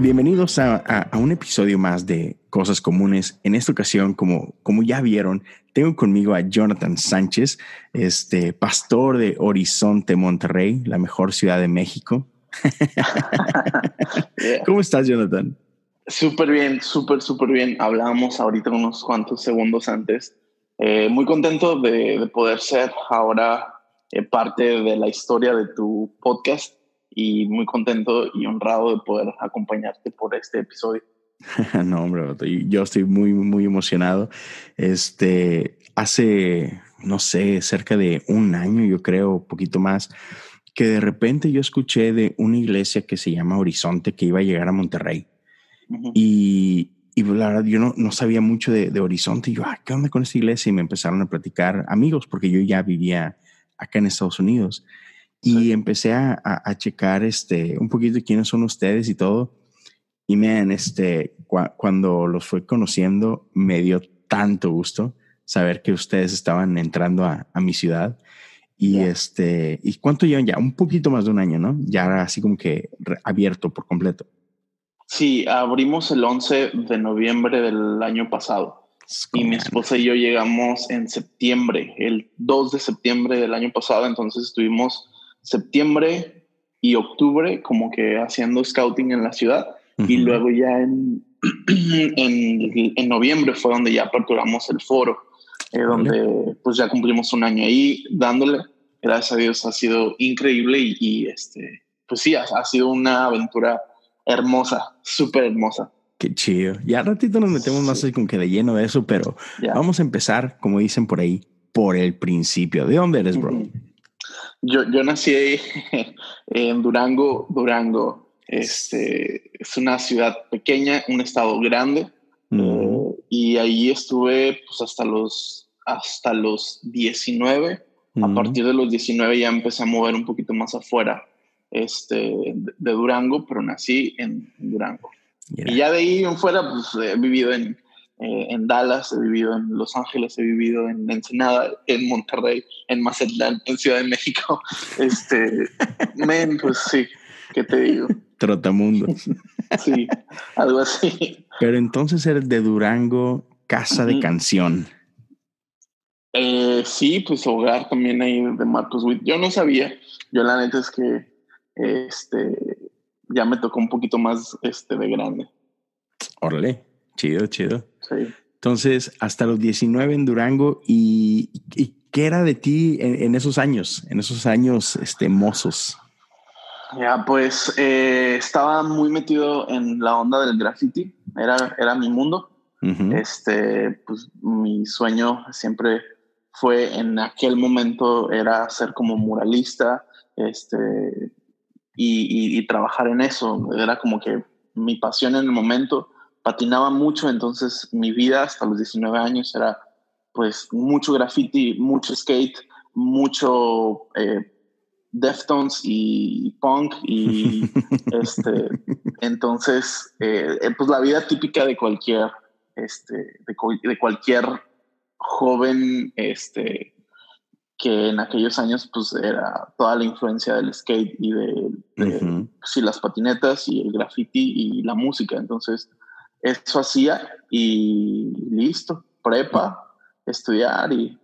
Pues bienvenidos a, un episodio más de Cosas Comunes. En esta ocasión, como, como ya vieron, tengo conmigo a Jonathan Sánchez, este pastor de Horizonte, Monterrey, la mejor ciudad de México. ¿Cómo estás, Jonathan? Súper bien, súper, súper bien. Hablábamos ahorita unos cuantos segundos antes. Eh, muy contento de, poder ser ahora eh, parte de la historia de tu podcast y muy contento y honrado de poder acompañarte por este episodio. no, hombre, yo estoy muy, muy emocionado. Este, hace, no sé, cerca de un año, yo creo, poquito más, que de repente yo escuché de una iglesia que se llama Horizonte que iba a llegar a Monterrey. Y, y la verdad, yo no, no sabía mucho de, de, Horizonte. Y yo, ¿qué onda con esta iglesia? Y me empezaron a platicar amigos, porque yo ya vivía acá en Estados Unidos. Y empecé a, a, checar este, un poquito quiénes son ustedes y todo. Y man, este, cuando los fui conociendo, me dio tanto gusto saber que ustedes estaban entrando a, a mi ciudad. Y este, ¿y cuánto llevan ya? Un poquito más de un año, ¿no? Ya así como que abierto por completo. Sí, abrimos el 11 de noviembre del año pasado. Y mi esposa y yo llegamos en septiembre, el 2 de septiembre del año pasado, entonces estuvimos septiembre y octubre como que haciendo scouting en la ciudad y luego ya en, en, noviembre fue donde ya aperturamos el foro, eh, donde pues ya cumplimos un año ahí dándole. Gracias a Dios ha sido increíble y, este, pues sí, ha, sido una aventura hermosa, súper hermosa. Qué chido. Ya ratito nos metemos más con que de lleno de eso, pero vamos a empezar, como dicen por ahí, por el principio. ¿De dónde eres, bro? Yo, yo nací en Durango, Durango. Este, es una ciudad pequeña, un estado grande. Eh, y ahí estuve pues, hasta, los, hasta los 19. A partir de los 19 ya empecé a mover un poquito más afuera este, de Durango, pero nací en Durango. Y ya de ahí en fuera, pues he vivido en, eh, en Dallas, he vivido en Los Ángeles, he vivido en Ensenada, en Monterrey, en Mazatlán, en Ciudad de México. Este, men, pues sí, ¿qué te digo? Trotamundos. Sí, algo así. Pero entonces eres de Durango, casa de canción. Eh, sí, pues hogar también ahí de Marcos Witt. Yo no sabía, yo la neta es que este, ya me tocó un poquito más este, de grande. Órale, chido, chido. Entonces, hasta los 19 en Durango, ¿y, qué era de ti en, esos años, en esos años este, mozos? Ya, pues eh, estaba muy metido en la onda del graffiti, era, era mi mundo. Este, pues mi sueño siempre fue en aquel momento era ser como muralista, este, y, y, trabajar en eso. Era como que mi pasión en el momento patinaba mucho, entonces mi vida hasta los 19 años era pues mucho graffiti, mucho skate, mucho eh, Deftones y punk y este entonces eh, eh, pues la vida típica de cualquier este de, cualquier joven este que en aquellos años pues era toda la influencia del skate y de, pues, las patinetas y el graffiti y la música entonces eso hacía y listo, prepa, estudiar y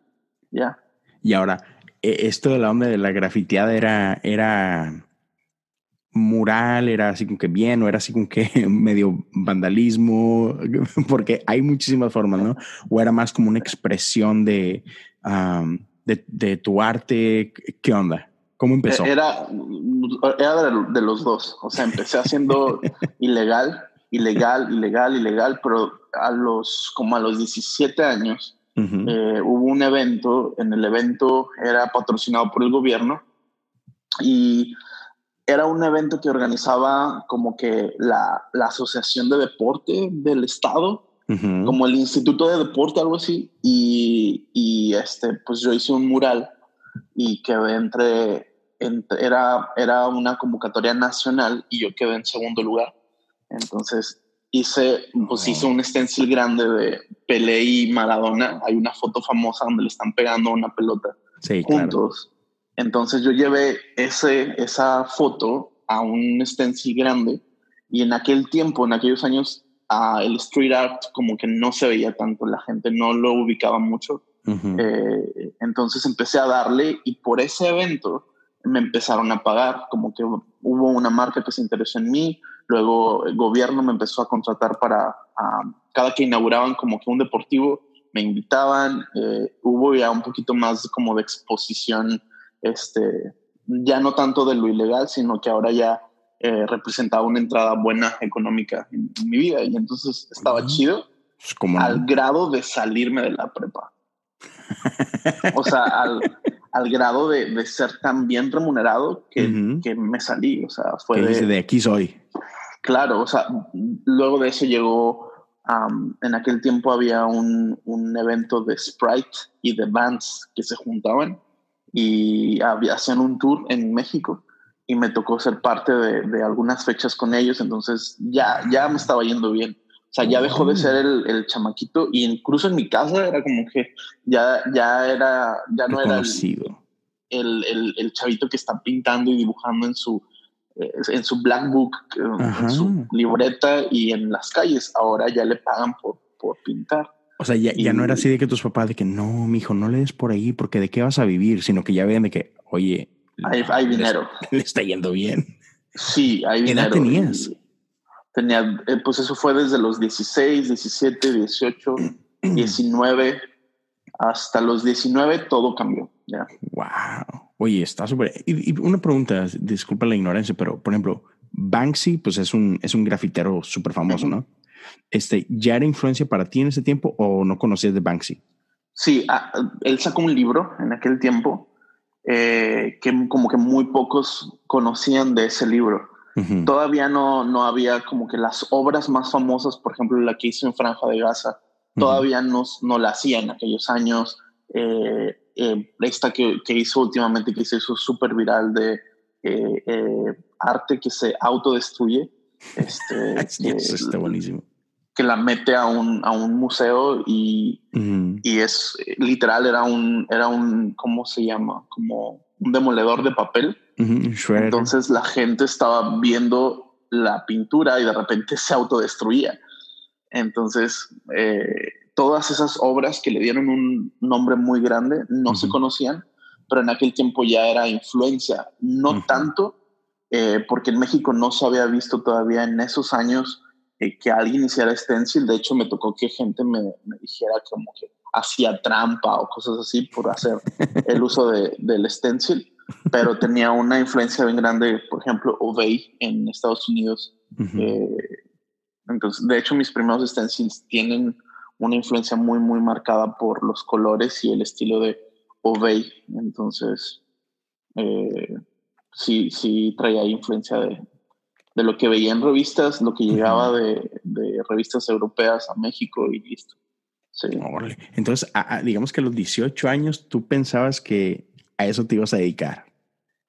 ya. Y ahora, e, esto de la onda de la grafiteada era, era mural, era así como que bien, o era así como que medio vandalismo, porque hay muchísimas formas, ¿no? O era más como una expresión de, de, tu arte, ¿qué onda? ¿Cómo empezó? Era, era de los dos, o sea, empecé haciendo ilegal ilegal, ilegal, ilegal, pero a los, como a los 17 años, eh, hubo un evento, en el evento era patrocinado por el gobierno y era un evento que organizaba como que la, la Asociación de Deporte del Estado, como el Instituto de Deporte, algo así, y, y, este, pues yo hice un mural y quedé entre era, era una convocatoria nacional y yo quedé en segundo lugar. Entonces hice, pues hice un stencil grande de Pelé y Maradona. Hay una foto famosa donde le están pegando una pelota juntos. Entonces yo llevé ese, esa foto a un stencil grande y en aquel tiempo, en aquellos años, el street art como que no se veía tanto, la gente no lo ubicaba mucho. Eh, entonces empecé a darle y por ese evento me empezaron a pagar, como que hubo una marca que se interesó en mí, luego el gobierno me empezó a contratar para, cada que inauguraban como que un deportivo, me invitaban, eh, hubo ya un poquito más como de exposición, este, ya no tanto de lo ilegal, sino que ahora ya eh, representaba una entrada buena económica en, mi vida y entonces estaba chido como al grado de salirme de la prepa. o sea, al, al grado de, de, ser tan bien remunerado que, que me salí. O sea, fue de, de, aquí soy. Claro, o sea, luego de eso llegó, en aquel tiempo había un, un, evento de Sprite y de bands que se juntaban y había, hacían un tour en México y me tocó ser parte de, de, algunas fechas con ellos, entonces ya, ya me estaba yendo bien. O sea, ya dejó de ser el, el chamaquito y incluso en mi casa era como que ya, ya era, ya no era el, el, el, chavito que está pintando y dibujando en su, en su black book, eh, en su libreta y en las calles. Ahora ya le pagan por, por pintar. O sea, ya, ya no era así de que tus papás de que no, mi hijo, no le des por ahí porque de qué vas a vivir, sino que ya vean de que, oye, hay, dinero. Le, está yendo bien. Sí, hay dinero. ¿Qué edad tenías? Tenía, eh, pues eso fue desde los 16, 17, 18, 19, hasta los 19 todo cambió. Ya. Wow. Oye, está súper. Y, una pregunta, disculpa la ignorancia, pero por ejemplo, Banksy, pues es un, es un grafitero súper famoso, ¿no? Este, ¿Ya era influencia para ti en ese tiempo o no conocías de Banksy? Sí, ah, él sacó un libro en aquel tiempo eh, que como que muy pocos conocían de ese libro. Todavía no, no había como que las obras más famosas, por ejemplo, la que hizo en Franja de Gaza, todavía no, no la hacían en aquellos años. Eh, eh, esta que, que, hizo últimamente, que se hizo súper viral de arte que se autodestruye. Este, está buenísimo que la mete a un, a un museo y, y, es literal, era un, era un, ¿cómo se llama? Como un demoledor de papel. Entonces la gente estaba viendo la pintura y de repente se autodestruía. Entonces, eh, todas esas obras que le dieron un nombre muy grande no se conocían, pero en aquel tiempo ya era influencia, no tanto, eh, porque en México no se había visto todavía en esos años eh, que alguien hiciera stencil. De hecho, me tocó que gente me, me, dijera como que hacía trampa o cosas así por hacer el uso de, del stencil, pero tenía una influencia bien grande, por ejemplo, Obey en Estados Unidos. Eh, entonces, de hecho, mis primeros stencils tienen una influencia muy, muy marcada por los colores y el estilo de Obey. Entonces, eh, sí, sí traía influencia de, de lo que veía en revistas, lo que llegaba de, revistas europeas a México y listo. Sí. Entonces, digamos que a los 18 años tú pensabas que a eso te ibas a dedicar.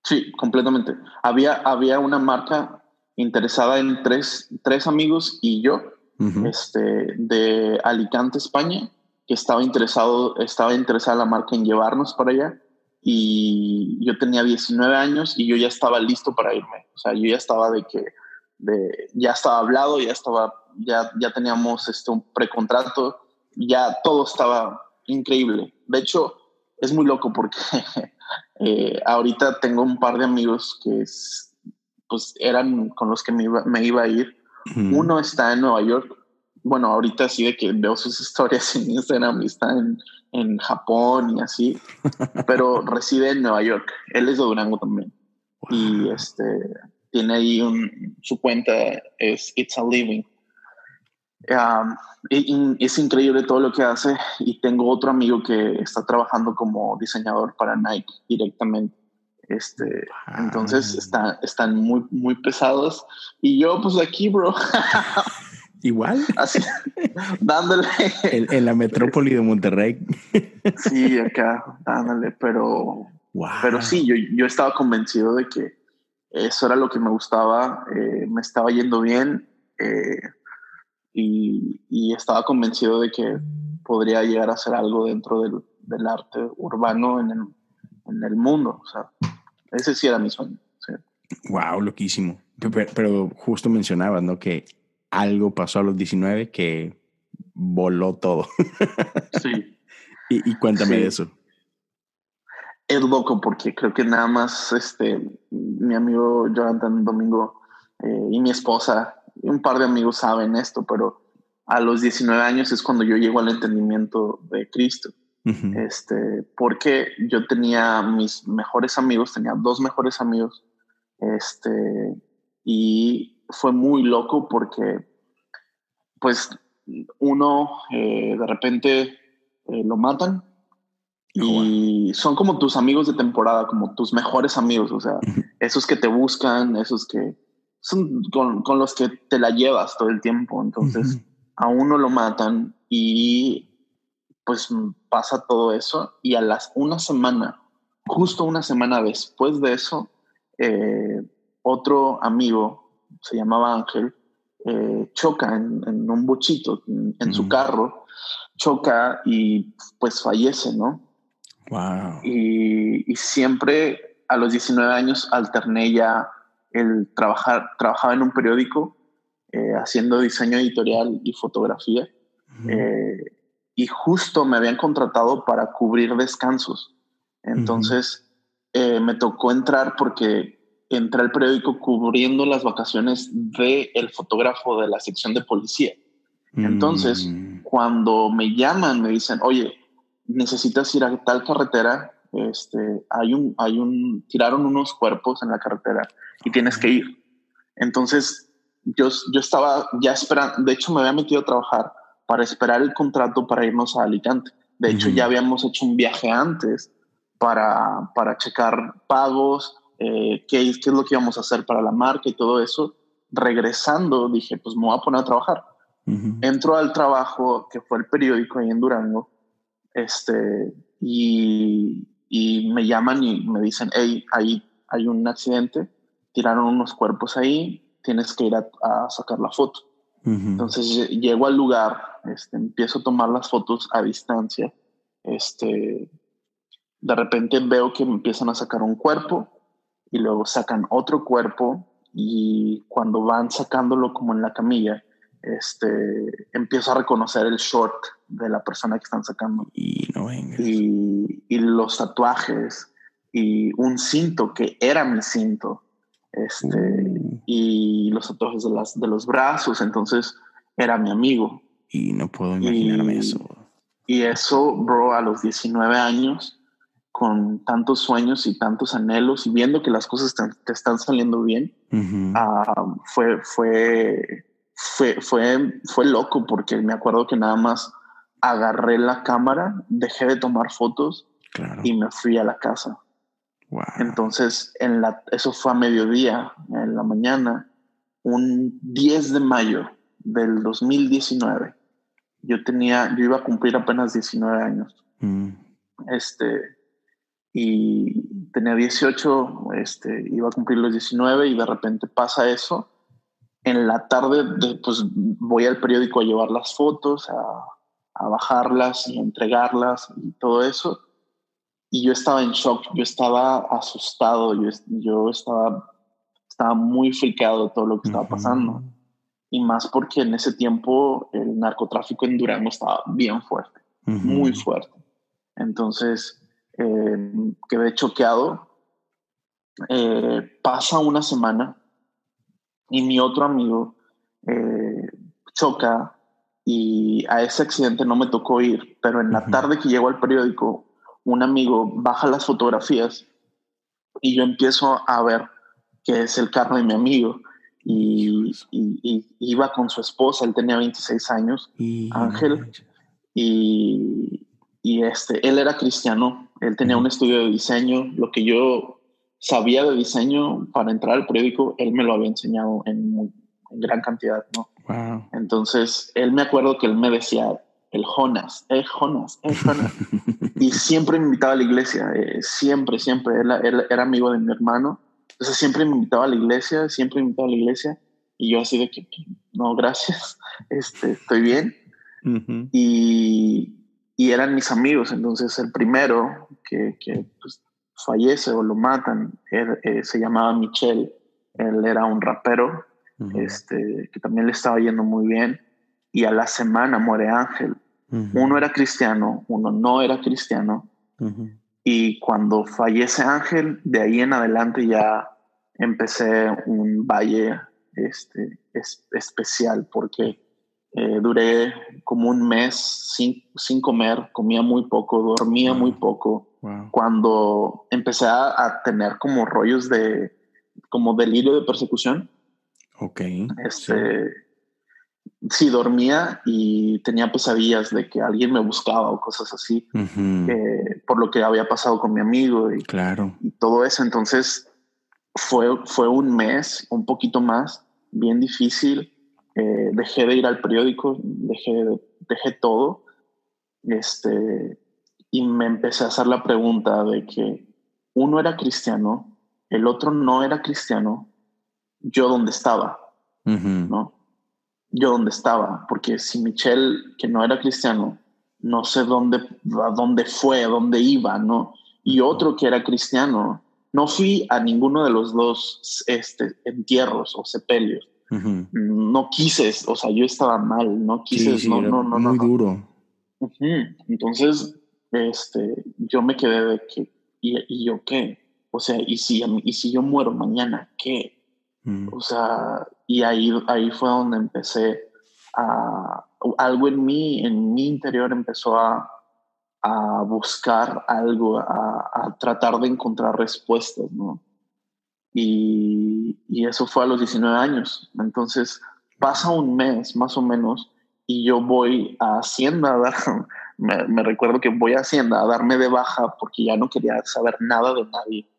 Sí, completamente. Había, había una marca interesada en tres, tres amigos y yo, este, de Alicante, España, que estaba interesado, estaba interesada la marca en llevarnos para allá y yo tenía 19 años y yo ya estaba listo para irme. O sea, yo ya estaba de que de, ya estaba hablado, ya estaba, ya, ya teníamos este, un precontrato, ya todo estaba increíble. De hecho, es muy loco porque eh, ahorita tengo un par de amigos que pues eran con los que me iba, me iba a ir. Uno está en Nueva York. Bueno, ahorita sí de que veo sus historias en Instagram y está en, en Japón y así, pero reside en Nueva York. Él es de Durango también. Y este, tiene ahí un, su cuenta, es It's a Living. es increíble todo lo que hace y tengo otro amigo que está trabajando como diseñador para Nike directamente. Este, entonces está, están muy, muy pesados y yo pues aquí, bro. Igual. Así, dándole. En, la metrópoli de Monterrey. Sí, acá, dándole, pero Pero sí, yo, yo estaba convencido de que eso era lo que me gustaba, eh, me estaba yendo bien eh, y, y, estaba convencido de que podría llegar a hacer algo dentro del, del arte urbano en el, en el, mundo. O sea, ese sí era mi sueño. Wow, loquísimo. Pero, pero, justo mencionabas, ¿no? Que algo pasó a los 19 que voló todo. sí. Y, y cuéntame de eso es loco porque creo que nada más este, mi amigo Jonathan Domingo eh, y mi esposa y un par de amigos saben esto, pero a los 19 años es cuando yo llego al entendimiento de Cristo. Este, porque yo tenía mis mejores amigos, tenía dos mejores amigos, este, y fue muy loco porque, pues, uno eh, de repente eh, lo matan y son como tus amigos de temporada, como tus mejores amigos, o sea, esos que te buscan, esos que son con, con, los que te la llevas todo el tiempo. Entonces, a uno lo matan y pues pasa todo eso. Y a las una semana, justo una semana después de eso, eh, otro amigo, se llamaba Ángel, eh, choca en, un bochito, en, su carro, choca y pues fallece, ¿no? Wow. Y, siempre a los 19 años alterné ya el trabajar, trabajaba en un periódico eh, haciendo diseño editorial y fotografía. Eh, y justo me habían contratado para cubrir descansos. Entonces eh, me tocó entrar porque entré al periódico cubriendo las vacaciones del el fotógrafo de la sección de policía. Entonces, mm. cuando me llaman, me dicen, oye, necesitas ir a tal carretera, este, hay un, hay un, tiraron unos cuerpos en la carretera y tienes que ir. Entonces, yo, yo estaba ya esperando, de hecho me había metido a trabajar para esperar el contrato para irnos a Alicante. De hecho, ya habíamos hecho un viaje antes para, para checar pagos, eh, qué, qué es lo que íbamos a hacer para la marca y todo eso. Regresando, dije, pues me voy a poner a trabajar. Entro al trabajo, que fue el periódico ahí en Durango, este, y, y, me llaman y me dicen, hey, ahí hay un accidente, tiraron unos cuerpos ahí, tienes que ir a, sacar la foto. Entonces llego al lugar, este, empiezo a tomar las fotos a distancia. Este, de repente veo que empiezan a sacar un cuerpo y luego sacan otro cuerpo y cuando van sacándolo como en la camilla, este, empiezo a reconocer el short de la persona que están sacando. Y, no y, y, los tatuajes y un cinto que era mi cinto. Este, uh. Y los tatuajes de, las, de los brazos, entonces era mi amigo. Y no puedo imaginarme eso. Y eso, bro, a los 19 años, con tantos sueños y tantos anhelos y viendo que las cosas te, están saliendo bien, ah, fue, fue fue, fue, fue loco porque me acuerdo que nada más agarré la cámara, dejé de tomar fotos y me fui a la casa. Entonces, en la, eso fue a mediodía, en la mañana, un 10 de mayo del 2019. Yo tenía, yo iba a cumplir apenas 19 años. Mm. Este, y tenía 18, este, iba a cumplir los 19 y de repente pasa eso en la tarde, pues voy al periódico a llevar las fotos, a, bajarlas y entregarlas y todo eso. Y yo estaba en shock, yo estaba asustado, yo, yo estaba, estaba muy fricado de todo lo que estaba pasando. Y más porque en ese tiempo el narcotráfico en Durango estaba bien fuerte, muy fuerte. Entonces, eh, quedé choqueado. Eh, pasa una semana y mi otro amigo eh, choca y a ese accidente no me tocó ir, pero en la tarde que llego al periódico, un amigo baja las fotografías y yo empiezo a ver que es el carro de mi amigo y, iba con su esposa, él tenía 26 años, Ángel, y, y, este, él era cristiano, él tenía un estudio de diseño, lo que yo sabía de diseño para entrar al periódico, él me lo había enseñado en, gran cantidad, ¿no? Entonces, él me acuerdo que él me decía, el Jonas, eh, Jonas, eh, Jonas. y siempre me invitaba a la iglesia, eh, siempre, siempre. Él, era amigo de mi hermano. Entonces siempre me invitaba a la iglesia, siempre me invitaba a la iglesia. Y yo así de que, no, gracias, este, estoy bien. y, y, eran mis amigos. Entonces el primero que, que pues, fallece o lo matan, eh, se llamaba Michel. Él era un rapero este, que también le estaba yendo muy bien y a la semana muere Ángel. Uno era cristiano, uno no era cristiano. Y cuando fallece Ángel, de ahí en adelante ya empecé un valle este, especial porque eh, duré como un mes sin, sin, comer, comía muy poco, dormía muy poco. Cuando empecé a, tener como rollos de, como delirio de persecución. Ok. Este, sí dormía y tenía pesadillas de que alguien me buscaba o cosas así, por lo que había pasado con mi amigo y, claro. y todo eso. Entonces fue, fue un mes, un poquito más, bien difícil. Eh, dejé de ir al periódico, dejé, dejé todo. Este, y me empecé a hacer la pregunta de que uno era cristiano, el otro no era cristiano, yo dónde estaba, ¿no? Yo dónde estaba, porque si Michelle, que no era cristiano, no sé dónde, a dónde fue, a dónde iba, ¿no? Y otro que era cristiano, no fui a ninguno de los dos este, entierros o sepelios. No quise, o sea, yo estaba mal, no quise, no, no, no, Muy duro. Entonces, este, yo me quedé de que, ¿y, yo qué? O sea, ¿y si, ¿y si yo muero mañana, qué? Mm. O sea, y ahí, ahí fue donde empecé a, algo en mí, en mi interior empezó a, a buscar algo, a, a, tratar de encontrar respuestas, ¿no? Y, y, eso fue a los 19 años. Entonces pasa un mes más o menos y yo voy a Hacienda a dar, me, me, recuerdo que voy a Hacienda a darme de baja porque ya no quería saber nada de nadie.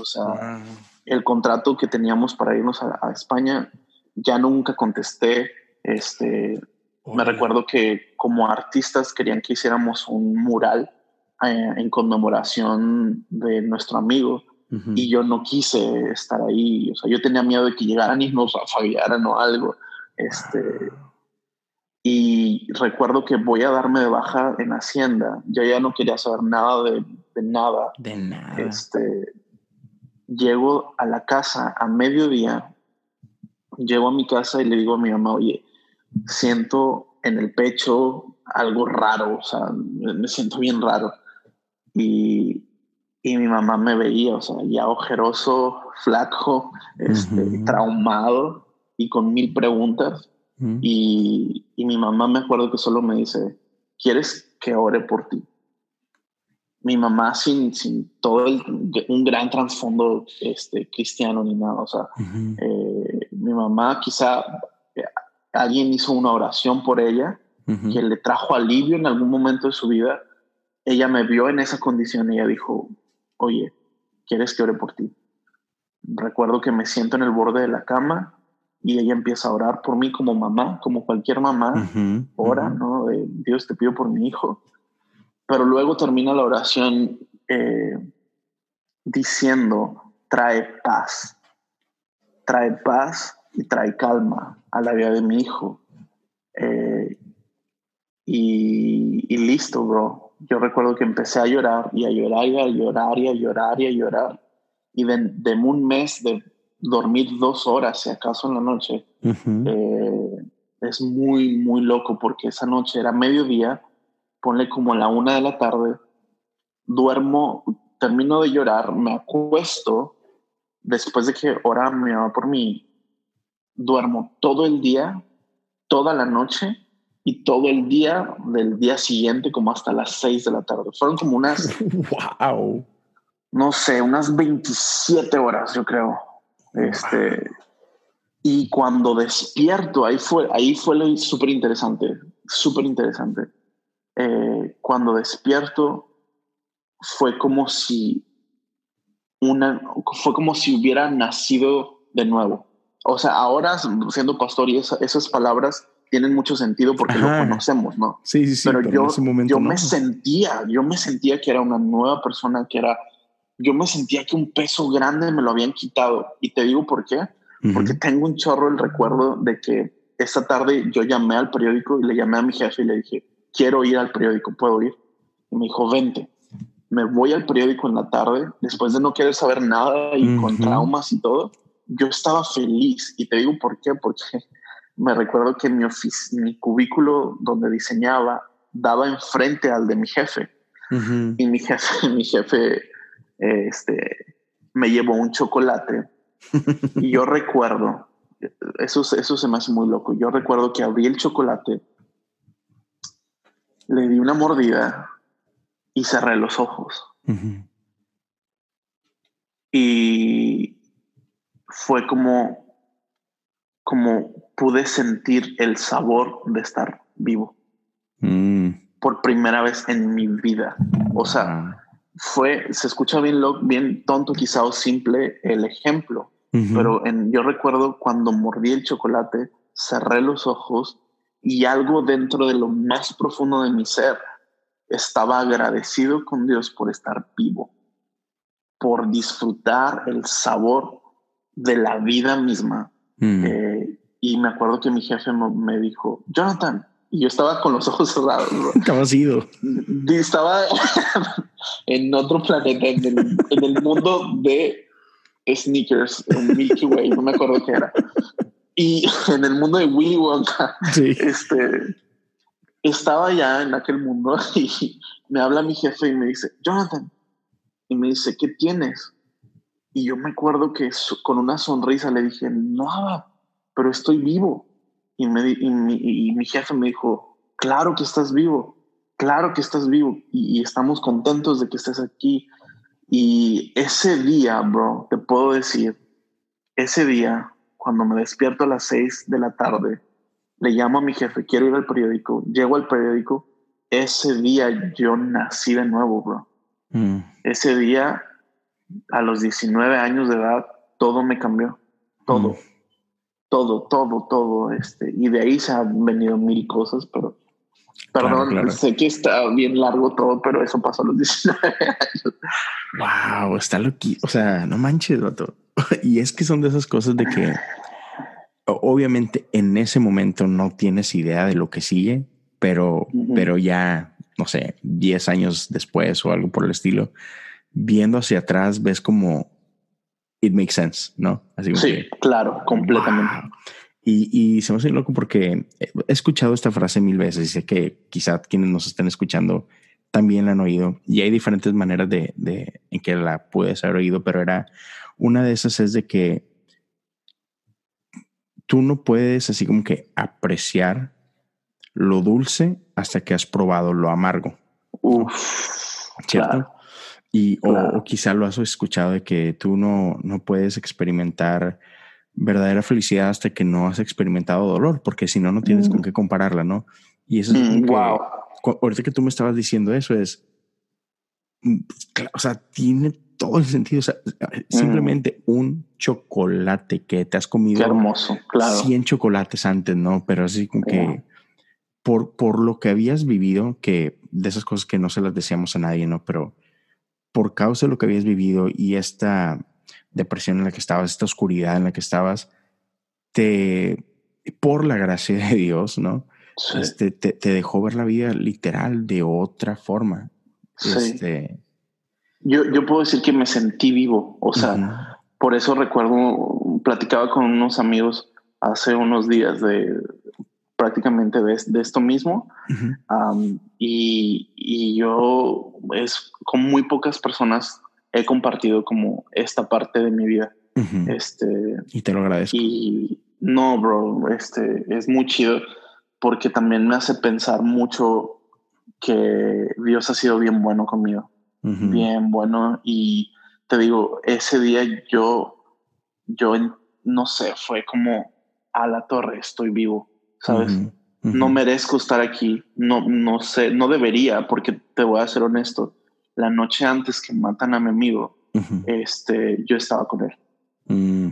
O sea, el contrato que teníamos para irnos a, España, ya nunca contesté. Este, Me recuerdo que como artistas querían que hiciéramos un mural eh, en conmemoración de nuestro amigo y yo no quise estar ahí. O sea, yo tenía miedo de que llegaran y nos fallaran o algo. Este, y recuerdo que voy a darme de baja en Hacienda. Yo ya no quería saber nada de, de nada. De nada. Este, llego a la casa a mediodía, llego a mi casa y le digo a mi mamá, oye, siento en el pecho algo raro, o sea, me siento bien raro. Y, y mi mamá me veía, o sea, ya ojeroso, flaco, este, traumado y con mil preguntas. y, y mi mamá me acuerdo que solo me dice, ¿quieres que ore por ti? Mi mamá sin, sin todo un gran trasfondo este, cristiano ni nada. O sea, eh, mi mamá quizá eh, alguien hizo una oración por ella que le trajo alivio en algún momento de su vida. Ella me vio en esa condición y ella dijo, oye, ¿quieres que ore por ti? Recuerdo que me siento en el borde de la cama y ella empieza a orar por mí como mamá, como cualquier mamá ora, ¿no? Dios te pido por mi hijo pero luego termina la oración eh, diciendo, trae paz, trae paz y trae calma a la vida de mi hijo. Eh, y, listo, bro. Yo recuerdo que empecé a llorar y a llorar y a llorar y a llorar y a llorar. Y de, un mes de dormir dos horas, si acaso en la noche, eh, es muy, muy loco porque esa noche era mediodía ponle como a la una de la tarde, duermo, termino de llorar, me acuesto, después de que ora mi mamá por mí, duermo todo el día, toda la noche y todo el día del día siguiente como hasta las seis de la tarde. Fueron como unas... ¡Wow! No sé, unas 27 horas, yo creo. Este, y cuando despierto, ahí fue, ahí fue súper interesante, súper interesante eh, cuando despierto fue como si una, fue como si hubiera nacido de nuevo. O sea, ahora siendo pastor y esas palabras tienen mucho sentido porque lo conocemos, ¿no? Sí, sí, sí. Pero, yo, yo me sentía, yo me sentía que era una nueva persona, que era, yo me sentía que un peso grande me lo habían quitado. Y te digo por qué. Porque tengo un chorro el recuerdo de que esa tarde yo llamé al periódico y le llamé a mi jefe y le dije, quiero ir al periódico, ¿puedo ir? Y me dijo, vente. Me voy al periódico en la tarde, después de no querer saber nada y con traumas y todo. Yo estaba feliz y te digo por qué, porque me recuerdo que mi, mi cubículo donde diseñaba daba enfrente al de mi jefe. Y mi jefe, mi jefe este, me llevó un chocolate. y yo recuerdo, eso, eso se me hace muy loco. Yo recuerdo que abrí el chocolate, le di una mordida y cerré los ojos. Y fue como, como pude sentir el sabor de estar vivo. Mm. Por primera vez en mi vida. O sea, ah. fue, se escucha bien, bien tonto quizá o simple el ejemplo, pero en, yo recuerdo cuando mordí el chocolate, cerré los ojos y algo dentro de lo más profundo de mi ser estaba agradecido con Dios por estar vivo, por disfrutar el sabor de la vida misma. Mm. Eh, y me acuerdo que mi jefe me dijo, Jonathan, y yo estaba con los ojos cerrados. ¿Qué ha sido? Estaba en otro planeta, en el, mundo de sneakers, en Milky Way, no me acuerdo qué era. Y en el mundo de Willy Wonka, este, estaba ya en aquel mundo y me habla mi jefe y me dice, Jonathan, y me dice, ¿qué tienes? Y yo me acuerdo que con una sonrisa le dije, no, pero estoy vivo. Y, me, y, mi, jefe me dijo, claro que estás vivo, claro que estás vivo y, estamos contentos de que estés aquí. Y ese día, bro, te puedo decir, ese día, cuando me despierto a las seis de la tarde, le llamo a mi jefe, quiero ir al periódico, llego al periódico, ese día yo nací de nuevo, bro. Mm. Ese día, a los 19 años de edad, todo me cambió, todo. Mm todo, todo, todo. Este, y de ahí se han venido mil cosas, pero perdón, sé que está bien largo todo, pero eso pasó a los 19 años. Wow, está loquito. O sea, no manches, vato. Y es que son de esas cosas de que obviamente en ese momento no tienes idea de lo que sigue, pero, pero ya, no sé, 10 años después o algo por el estilo, viendo hacia atrás, ves como it makes sense, ¿no? Así sí, claro, completamente. Y, se me hace loco porque he escuchado esta frase mil veces y sé que quizá quienes nos estén escuchando también la han oído y hay diferentes maneras de, de en que la puedes haber oído, pero era una de esas es de que tú no puedes así como que apreciar lo dulce hasta que has probado lo amargo. Uf, ¿Cierto? Y, o, quizá lo has escuchado de que tú no, no puedes experimentar verdadera felicidad hasta que no has experimentado dolor, porque si no, no tienes con mm. qué compararla, ¿no? Y eso es mm, wow. ahorita que tú me estabas diciendo eso es, mm, o sea, tiene todo el sentido. O sea, simplemente un chocolate que te has comido. Qué hermoso, claro. 100 chocolates antes, ¿no? Pero así como que por, por lo que habías vivido, que de esas cosas que no se las decíamos a nadie, ¿no? Pero por causa de lo que habías vivido y esta depresión en la que estabas, esta oscuridad en la que estabas, te, por la gracia de Dios, ¿no? Este, te, dejó ver la vida literal de otra forma. Este, yo, yo puedo decir que me sentí vivo, o sea, por eso recuerdo, platicaba con unos amigos hace unos días de, prácticamente de, esto mismo. y, yo es con muy pocas personas he compartido como esta parte de mi vida. Este y te lo agradezco. Y no, bro, este es muy chido porque también me hace pensar mucho que Dios ha sido bien bueno conmigo, bien bueno. Y te digo, ese día yo, yo no sé, fue como a la torre, estoy vivo ¿sabes? No merezco estar aquí, no, no sé, no debería, porque te voy a ser honesto, la noche antes que matan a mi amigo, este, yo estaba con él. Mm.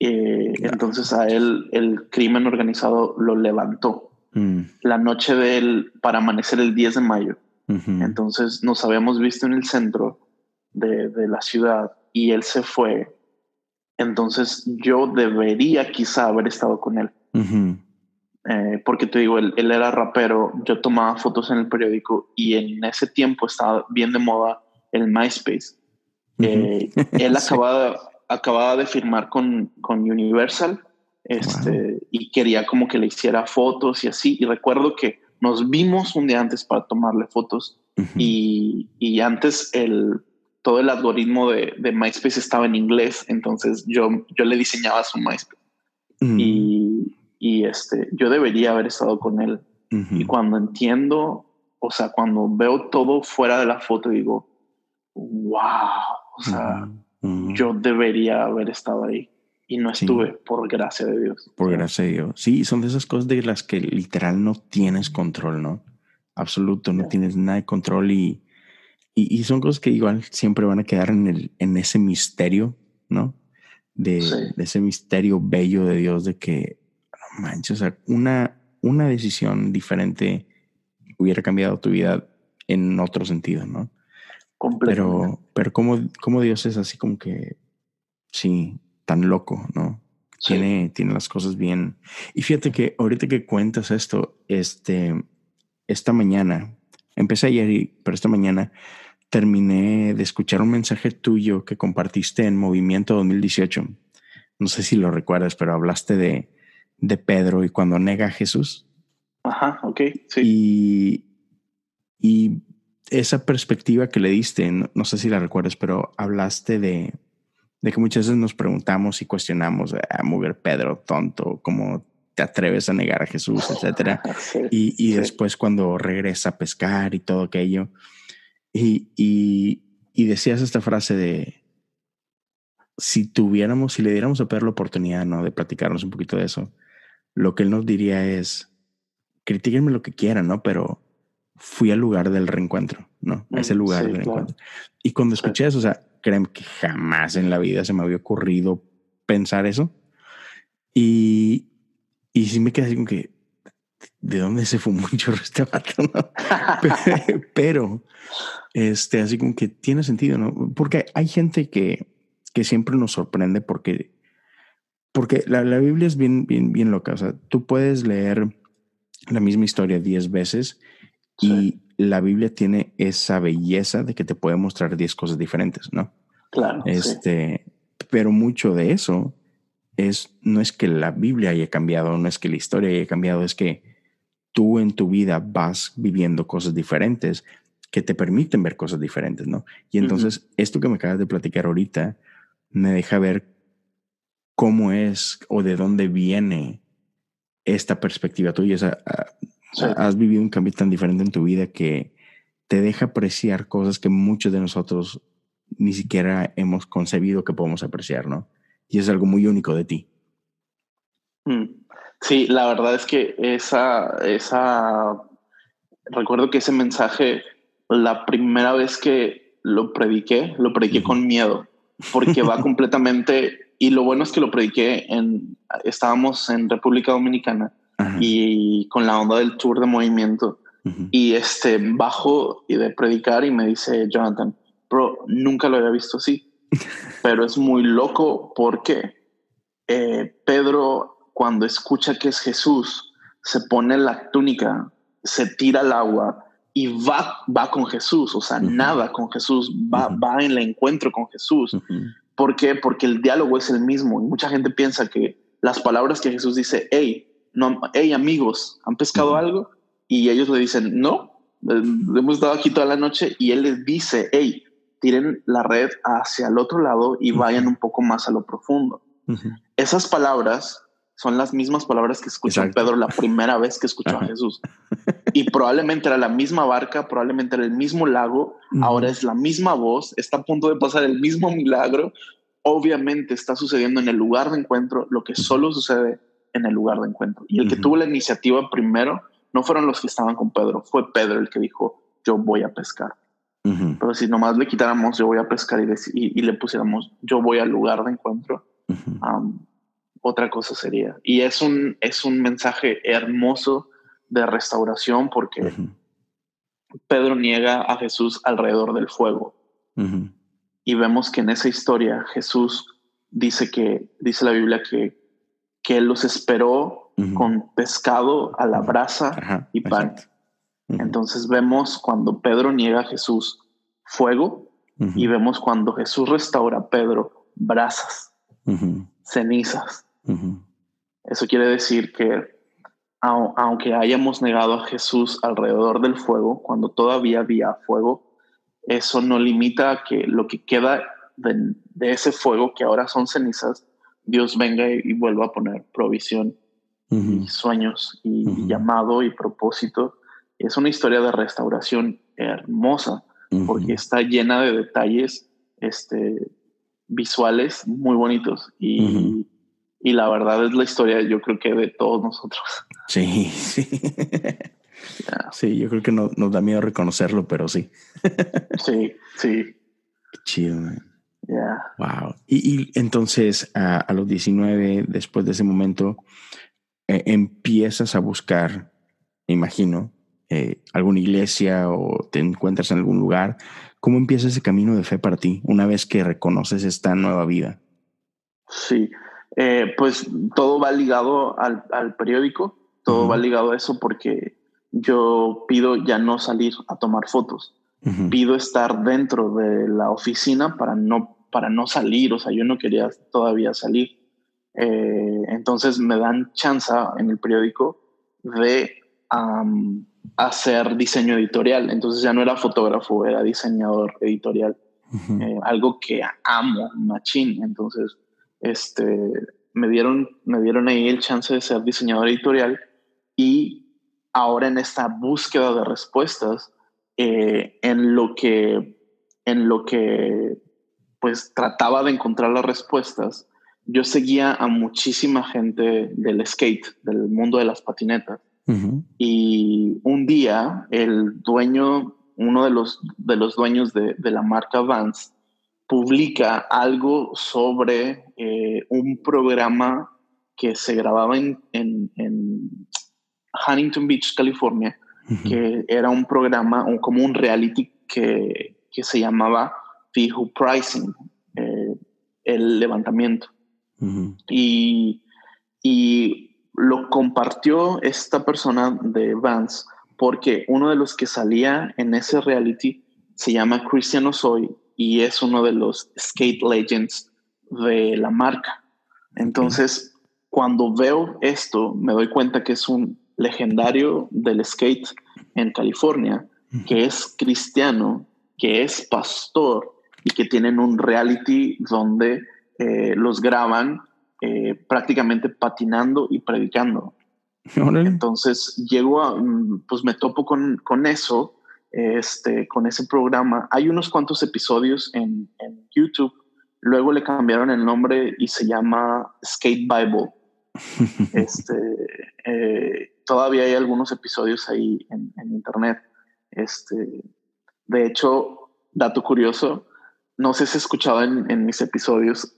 Eh, entonces a él el crimen organizado lo levantó mm. la noche del, para amanecer el 10 de mayo. Entonces nos habíamos visto en el centro de, de, la ciudad y él se fue. Entonces yo debería quizá haber estado con él. Eh, porque te digo, él, él, era rapero, yo tomaba fotos en el periódico y en ese tiempo estaba bien de moda el MySpace. Eh, él acababa, acababa de firmar con, con Universal este, y quería como que le hiciera fotos y así. Y recuerdo que nos vimos un día antes para tomarle fotos y, y, antes el, todo el algoritmo de, de, MySpace estaba en inglés, entonces yo, yo le diseñaba su MySpace. Y, y este, yo debería haber estado con él. Y cuando entiendo, o sea, cuando veo todo fuera de la foto, digo, wow, o sea, yo debería haber estado ahí y no estuve, por gracia de Dios. Por gracia de Dios. Sí, son de esas cosas de las que literal no tienes control, ¿no? Absoluto, no tienes nada de control y, y, son cosas que igual siempre van a quedar en, el, en ese misterio, ¿no? De, de ese misterio bello de Dios de que manches, o sea, una, una decisión diferente hubiera cambiado tu vida en otro sentido, ¿no? Pero, pero como, como Dios es así como que, sí, tan loco, ¿no? Tiene, tiene las cosas bien. Y fíjate que ahorita que cuentas esto, este, esta mañana, empecé ayer, pero esta mañana terminé de escuchar un mensaje tuyo que compartiste en Movimiento 2018. No sé si lo recuerdas, pero hablaste de, de Pedro y cuando nega a Jesús. Ajá, ok, sí. Y, y esa perspectiva que le diste, no, sé si la recuerdas, pero hablaste de, de, que muchas veces nos preguntamos y cuestionamos a ah, mover Pedro, tonto, cómo te atreves a negar a Jesús, etcétera. y, y después cuando regresa a pescar y todo aquello. Y, y, y decías esta frase de, si tuviéramos, si le diéramos a Pedro la oportunidad, ¿no? De platicarnos un poquito de eso, lo que él nos diría es, critíquenme lo que quieran, ¿no? Pero fui al lugar del reencuentro, ¿no? A ese mm, lugar del reencuentro. Y cuando escuché eso, o sea, créeme que jamás en la vida se me había ocurrido pensar eso. Y, y sí me quedé así como que, ¿de dónde se fue mucho este vato? ¿no? pero, este, así como que tiene sentido, ¿no? Porque hay gente que, que siempre nos sorprende porque porque la, la, Biblia es bien, bien, bien loca. O sea, tú puedes leer la misma historia diez veces y la Biblia tiene esa belleza de que te puede mostrar diez cosas diferentes, ¿no? Claro. Este, pero mucho de eso es, no es que la Biblia haya cambiado, no es que la historia haya cambiado, es que tú en tu vida vas viviendo cosas diferentes que te permiten ver cosas diferentes, ¿no? Y entonces, esto que me acabas de platicar ahorita me deja ver cómo es o de dónde viene esta perspectiva tuya. Has vivido un cambio tan diferente en tu vida que te deja apreciar cosas que muchos de nosotros ni siquiera hemos concebido que podemos apreciar, ¿no? Y es algo muy único de ti. Mm. Sí, la verdad es que esa, esa, recuerdo que ese mensaje, la primera vez que lo prediqué, lo prediqué con miedo, porque va completamente y lo bueno es que lo prediqué en, estábamos en República Dominicana y con la onda del tour de movimiento. Y este bajo y de predicar y me dice Jonathan, nunca lo había visto así, pero es muy loco porque eh, Pedro cuando escucha que es Jesús se pone la túnica, se tira al agua y va, va con Jesús, o sea, nada con Jesús, va, va en el encuentro con Jesús. ¿Por qué? Porque el diálogo es el mismo. Y mucha gente piensa que las palabras que Jesús dice, hey, no, hey amigos, ¿han pescado algo? Y ellos le dicen, no, eh, hemos estado aquí toda la noche y él les dice, hey, tiren la red hacia el otro lado y vayan un poco más a lo profundo. Esas palabras son las mismas palabras que escuchó Pedro la primera vez que escuchó a Jesús. Y probablemente era la misma barca, probablemente era el mismo lago, ahora es la misma voz, está a punto de pasar el mismo milagro. Obviamente está sucediendo en el lugar de encuentro lo que solo sucede en el lugar de encuentro. Y el que tuvo la iniciativa primero no fueron los que estaban con Pedro, fue Pedro el que dijo, yo voy a pescar. Pero si nomás le quitáramos, yo voy a pescar y, le pusiéramos, yo voy al lugar de encuentro, otra cosa sería. Y es un, es un mensaje hermoso de restauración porque Pedro niega a Jesús alrededor del fuego. Y vemos que en esa historia Jesús dice que, dice la Biblia que, que Él los esperó con pescado a la brasa y pan. Entonces vemos cuando Pedro niega a Jesús fuego y vemos cuando Jesús restaura a Pedro brasas, cenizas. Eso quiere decir que aunque hayamos negado a Jesús alrededor del fuego, cuando todavía había fuego, eso no limita que lo que queda de, ese fuego, que ahora son cenizas, Dios venga y, vuelva a poner provisión y sueños y llamado y propósito. Es una historia de restauración hermosa porque está llena de detalles este, visuales muy bonitos y, y la verdad es la historia, yo creo que de todos nosotros. Sí, sí. Sí, yo creo que no, nos da miedo reconocerlo, pero sí. sí, sí. Qué chido, man. Wow. Y, entonces a, los 19, después de ese momento, eh, empiezas a buscar, me imagino, eh, alguna iglesia o te encuentras en algún lugar. ¿Cómo empieza ese camino de fe para ti una vez que reconoces esta nueva vida? Sí, eh, pues todo va ligado al, periódico, todo va ligado a eso porque yo pido ya no salir a tomar fotos, pido estar dentro de la oficina para no, para no salir, o sea, yo no quería todavía salir. Eh, entonces me dan chance en el periódico de hacer diseño editorial, entonces ya no era fotógrafo, era diseñador editorial, eh, algo que amo, machín, entonces este, me, dieron, me dieron ahí el chance de ser diseñador editorial y ahora en esta búsqueda de respuestas, eh, en lo que, en lo que pues trataba de encontrar las respuestas, yo seguía a muchísima gente del skate, del mundo de las patinetas. Y un día el dueño, uno de los, de los dueños de, de la marca Vans, publica algo sobre eh, un programa que se grababa en, Huntington Beach, California, que era un programa, un, como un reality que, se llamaba The Pricing, eh, el levantamiento. y, y lo compartió esta persona de Vance porque uno de los que salía en ese reality se llama Christian Osoy y es uno de los skate legends de la marca. Entonces, cuando veo esto, me doy cuenta que es un legendario del skate en California, que es cristiano, que es pastor y que tienen un reality donde eh, los graban eh, prácticamente patinando y predicando. Entonces llego a, mm, pues me topo con, con eso este, con ese programa. Hay unos cuantos episodios en, YouTube. Luego le cambiaron el nombre y se llama Skate Bible. este, eh, todavía hay algunos episodios ahí en, internet. Este, de hecho, dato curioso, no sé si has escuchado en, en mis episodios,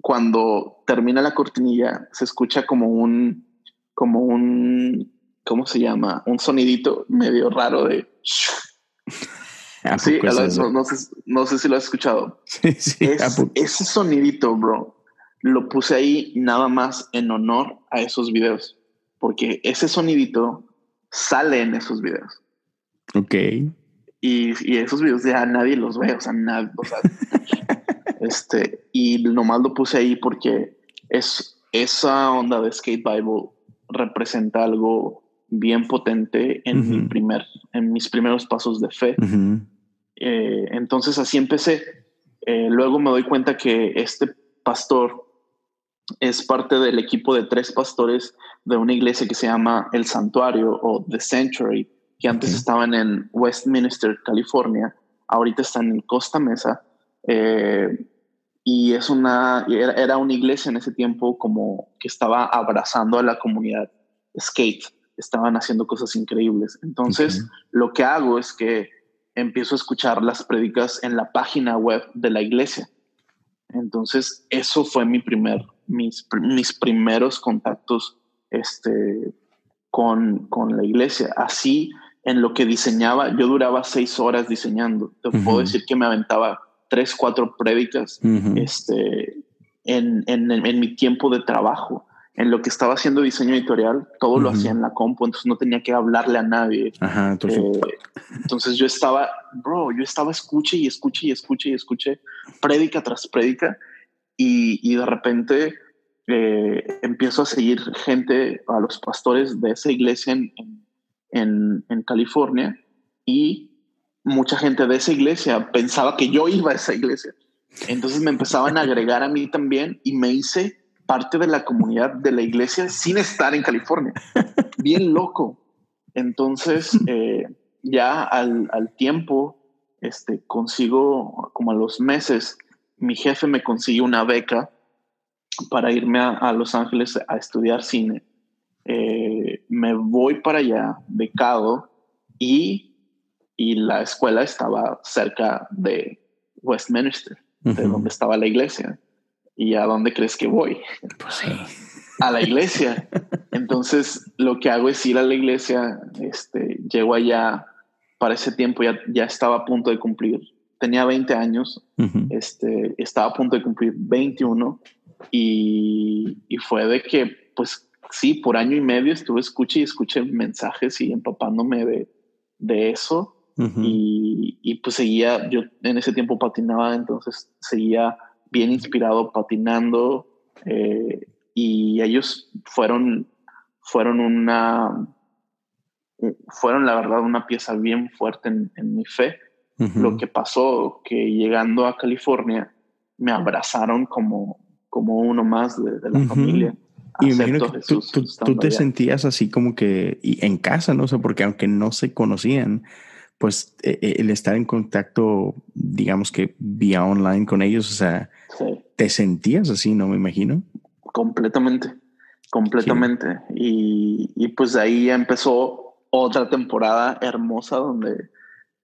cuando termina la cortinilla, se escucha como un, como un ¿cómo se llama? Un sonidito medio raro de... Sí, no, sé, si lo has escuchado. Sí, sí, ese sonidito, bro, lo puse ahí nada más en honor a esos videos, porque ese sonidito sale en esos videos. Ok. Y, y esos videos ya nadie los ve, o sea, nadie, este, y nomás lo puse ahí porque es esa onda de Skate Bible representa algo bien potente en, mi primer, en mis primeros pasos de fe. Eh, entonces así empecé. Eh, luego me doy cuenta que este pastor es parte del equipo de tres pastores de una iglesia que se llama El Santuario o The Sanctuary, que antes estaban en Westminster, California, ahorita están en Costa Mesa. Eh, y es una, era, era, una iglesia en ese tiempo como que estaba abrazando a la comunidad skate estaban haciendo cosas increíbles. Entonces, lo que hago es que empiezo a escuchar las prédicas en la página web de la iglesia. Entonces, eso fue mi primer, mis, mis primeros contactos este, con, con la iglesia. Así, en lo que diseñaba, yo duraba seis horas diseñando. Te puedo decir que me aventaba tres, cuatro prédicas este, en, en, en, mi tiempo de trabajo. En lo que estaba haciendo diseño editorial, todo lo hacía en la compu, entonces no tenía que hablarle a nadie. entonces, eh, entonces yo estaba, bro, yo estaba escuche y escuche y escuche y escuche prédica tras prédica y, y de repente eh, empiezo a seguir gente, a los pastores de esa iglesia en, en, en, California y mucha gente de esa iglesia pensaba que yo iba a esa iglesia. Entonces me empezaban a agregar a mí también y me hice parte de la comunidad de la iglesia sin estar en California. Bien loco. Entonces, eh, ya al, al, tiempo, este, consigo, como a los meses, mi jefe me consiguió una beca para irme a, Los Ángeles a estudiar cine. Eh, me voy para allá, becado, y, y, la escuela estaba cerca de Westminster, de donde estaba la iglesia. ¿Y a dónde crees que voy? Pues sí. A la iglesia. Entonces, lo que hago es ir a la iglesia, este, llego allá, para ese tiempo ya, ya estaba a punto de cumplir, tenía 20 años, este, estaba a punto de cumplir 21 y, fue de que, pues sí, por año y medio estuve escuché y escuché mensajes y empapándome de, de eso. Y, y, pues seguía, yo en ese tiempo patinaba, entonces seguía bien inspirado patinando. Eh, y ellos fueron, fueron una, fueron la verdad una pieza bien fuerte en, mi fe. Lo que pasó, que llegando a California, me abrazaron como, como uno más de, la familia. Y imagino que tú, tú, te sentías así como que en casa, ¿no? O sea, porque aunque no se conocían, pues e, e, el estar en contacto, digamos que vía online con ellos, o sea, te sentías así, ¿no? Me imagino. Completamente, completamente. Y, y, pues ahí empezó otra temporada hermosa donde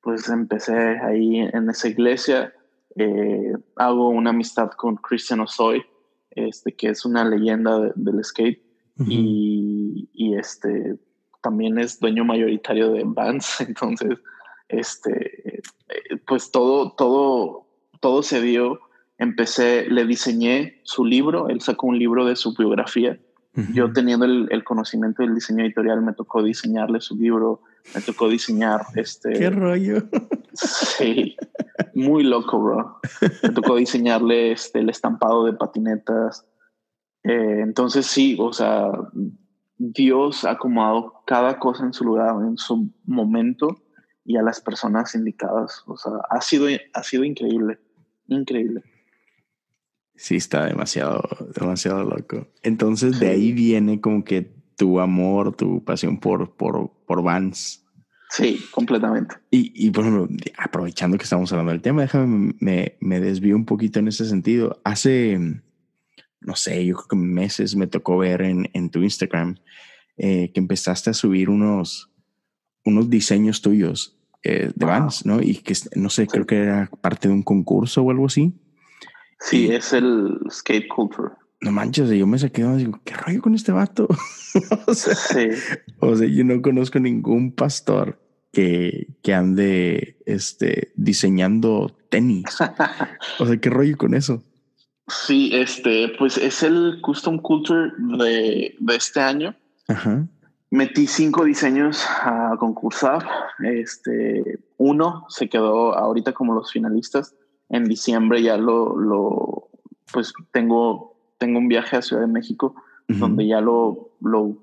pues empecé ahí en esa iglesia. Eh, hago una amistad con Christian Osoy, este, que es una leyenda del skate y, y, este, también es dueño mayoritario de Vans, entonces, este, eh, pues todo, todo, todo se dio. Empecé, le diseñé su libro, él sacó un libro de su biografía. Yo teniendo el, el, conocimiento del diseño editorial, me tocó diseñarle su libro, me tocó diseñar este... ¿Qué rollo? Sí, muy loco, bro. Me tocó diseñarle este, el estampado de patinetas. Eh, entonces sí, o sea, Dios ha acomodado cada cosa en su lugar, en su momento y a las personas indicadas. O sea, ha sido, ha sido increíble, increíble. Sí, está demasiado, demasiado loco. Entonces de ahí viene como que tu amor, tu pasión por, por, por Vans. Sí, completamente. Y, y, por ejemplo, aprovechando que estamos hablando del tema, déjame, me, me desvío un poquito en ese sentido. Hace, no sé, yo creo que meses me tocó ver en, en tu Instagram eh, que empezaste a subir unos, unos diseños tuyos eh, de Vans, ¿no? Y que, no sé, creo que era parte de un concurso o algo así. Sí, es el Skate Culture no manches, yo me saqué y digo, ¿qué rollo con este vato? o, sea, o sea, yo no conozco ningún pastor que, que ande este, diseñando tenis. o sea, ¿qué rollo con eso? Sí, este, pues es el Custom Culture de, de este año. Ajá. Metí cinco diseños a concursar. Este, uno se quedó ahorita como los finalistas. En diciembre ya lo, lo pues tengo tengo un viaje a Ciudad de México donde ya lo, lo,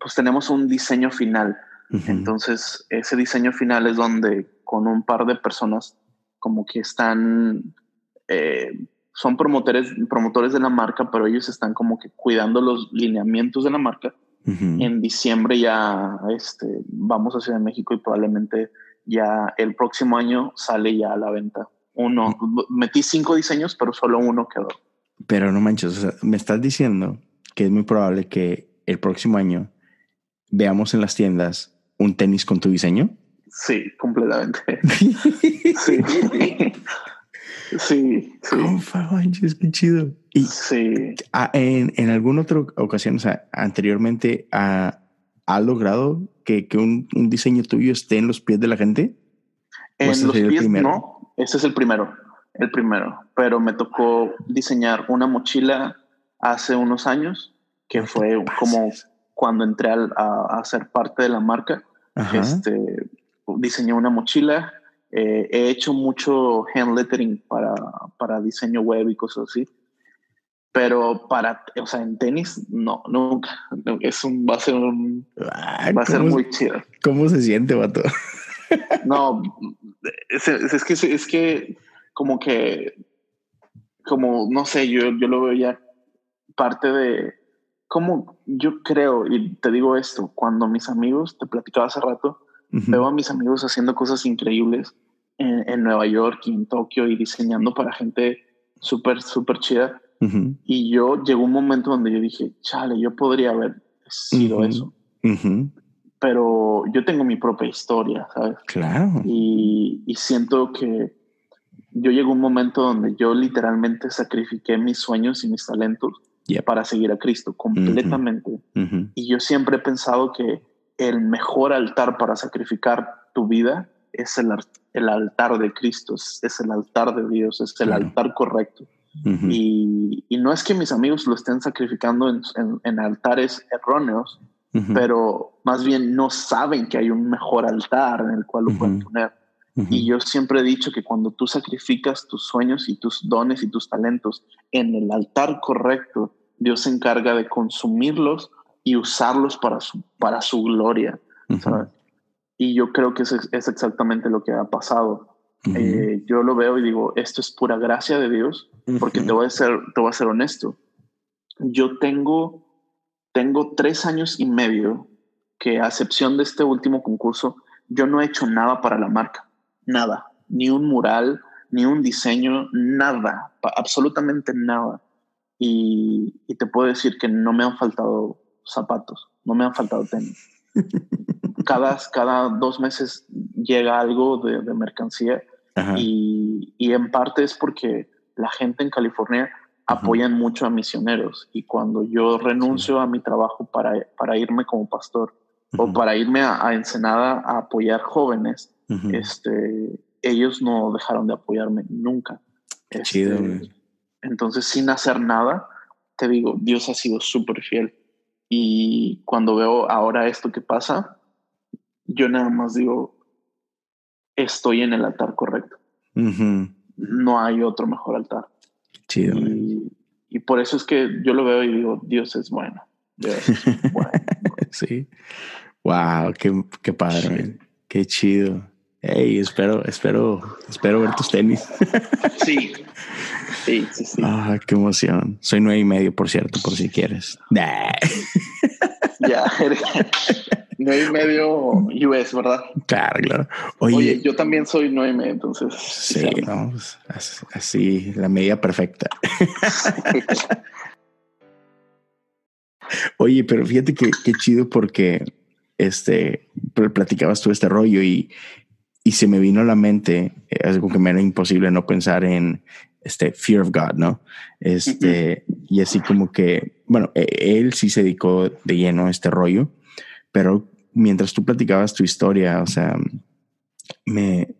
pues tenemos un diseño final. Entonces, ese diseño final es donde con un par de personas como que están, eh, son promotores, promotores de la marca, pero ellos están como que cuidando los lineamientos de la marca. En diciembre ya este, vamos a Ciudad de México y probablemente ya el próximo año sale ya a la venta. Uno, metí cinco diseños, pero solo uno quedó. Pero no manches, me estás diciendo que es muy probable que el próximo año veamos en las tiendas un tenis con tu diseño. Sí, completamente. sí. Sí, sí. manches, qué chido. Y sí. en, en alguna otra ocasión, o sea, anteriormente, ha, ¿ha logrado que, que un, un, diseño tuyo esté en los pies de la gente? En los pies no, ese es el primero, el primero, pero me tocó diseñar una mochila hace unos años, que fue como cuando entré a, a, ser parte de la marca. Este, diseñé una mochila, eh, he hecho mucho hand lettering para, para diseño web y cosas así. Pero para, o sea, en tenis, no, nunca. Es un, va a ser un, va a ser muy chido. ¿Cómo se siente, vato? no, es, es, que, es que como que, como, no sé, yo, yo lo veo ya parte de, como yo creo, y te digo esto, cuando mis amigos, te platicaba hace rato, veo a mis amigos haciendo cosas increíbles en, en Nueva York y en Tokio y diseñando para gente súper, súper chida y yo llegó un momento donde yo dije, chale, yo podría haber sido eso. Pero yo tengo mi propia historia, ¿sabes? Claro. Y, y siento que yo llegó un momento donde yo literalmente sacrifiqué mis sueños y mis talentos para seguir a Cristo completamente. Y yo siempre he pensado que el mejor altar para sacrificar tu vida es el, el altar de Cristo, es, el altar de Dios, es el altar correcto. Y, y, no es que mis amigos lo estén sacrificando en, en, altares erróneos, pero más bien no saben que hay un mejor altar en el cual lo pueden poner. Y yo siempre he dicho que cuando tú sacrificas tus sueños y tus dones y tus talentos en el altar correcto, Dios se encarga de consumirlos y usarlos para su, para su gloria. Y yo creo que es, es exactamente lo que ha pasado. Eh, yo lo veo y digo, esto es pura gracia de Dios, porque te, voy a ser, te voy a ser honesto. Yo tengo, tengo tres años y medio que a excepción de este último concurso, yo no he hecho nada para la marca, nada, ni un mural, ni un diseño, nada, absolutamente nada. Y, te puedo decir que no me han faltado zapatos, no me han faltado tenis. Cada, cada dos meses llega algo de, de mercancía y, y, en parte es porque la gente en California apoyan mucho a misioneros. Y cuando yo renuncio a mi trabajo para, para irme como pastor o para irme a, Ensenada a apoyar jóvenes, este, ellos no dejaron de apoyarme nunca. Este, entonces, sin hacer nada, te digo, Dios ha sido súper fiel. Y cuando veo ahora esto que pasa, yo nada más digo, estoy en el altar correcto. No hay otro mejor altar. Chido. Y, por eso es que yo lo veo y digo, Dios es bueno. sí. Wow, qué, qué padre, qué chido. Hey, espero, espero, espero ver tus tenis. sí. Sí, sí, sí. Ah, qué emoción. Soy nueve y medio, por cierto, por si quieres. ya, nueve y medio US, ¿verdad? Claro, claro. Oye, yo también soy nueve y medio, entonces. Sí, no, pues, así, la medida perfecta. Oye, pero fíjate que qué chido porque este platicabas tú este rollo y, y se me vino a la mente algo que me era imposible no pensar en este fear of God, ¿no? Este, y así como que, bueno, e, él sí se dedicó de lleno a este rollo, pero mientras tú platicabas tu historia, o sea, me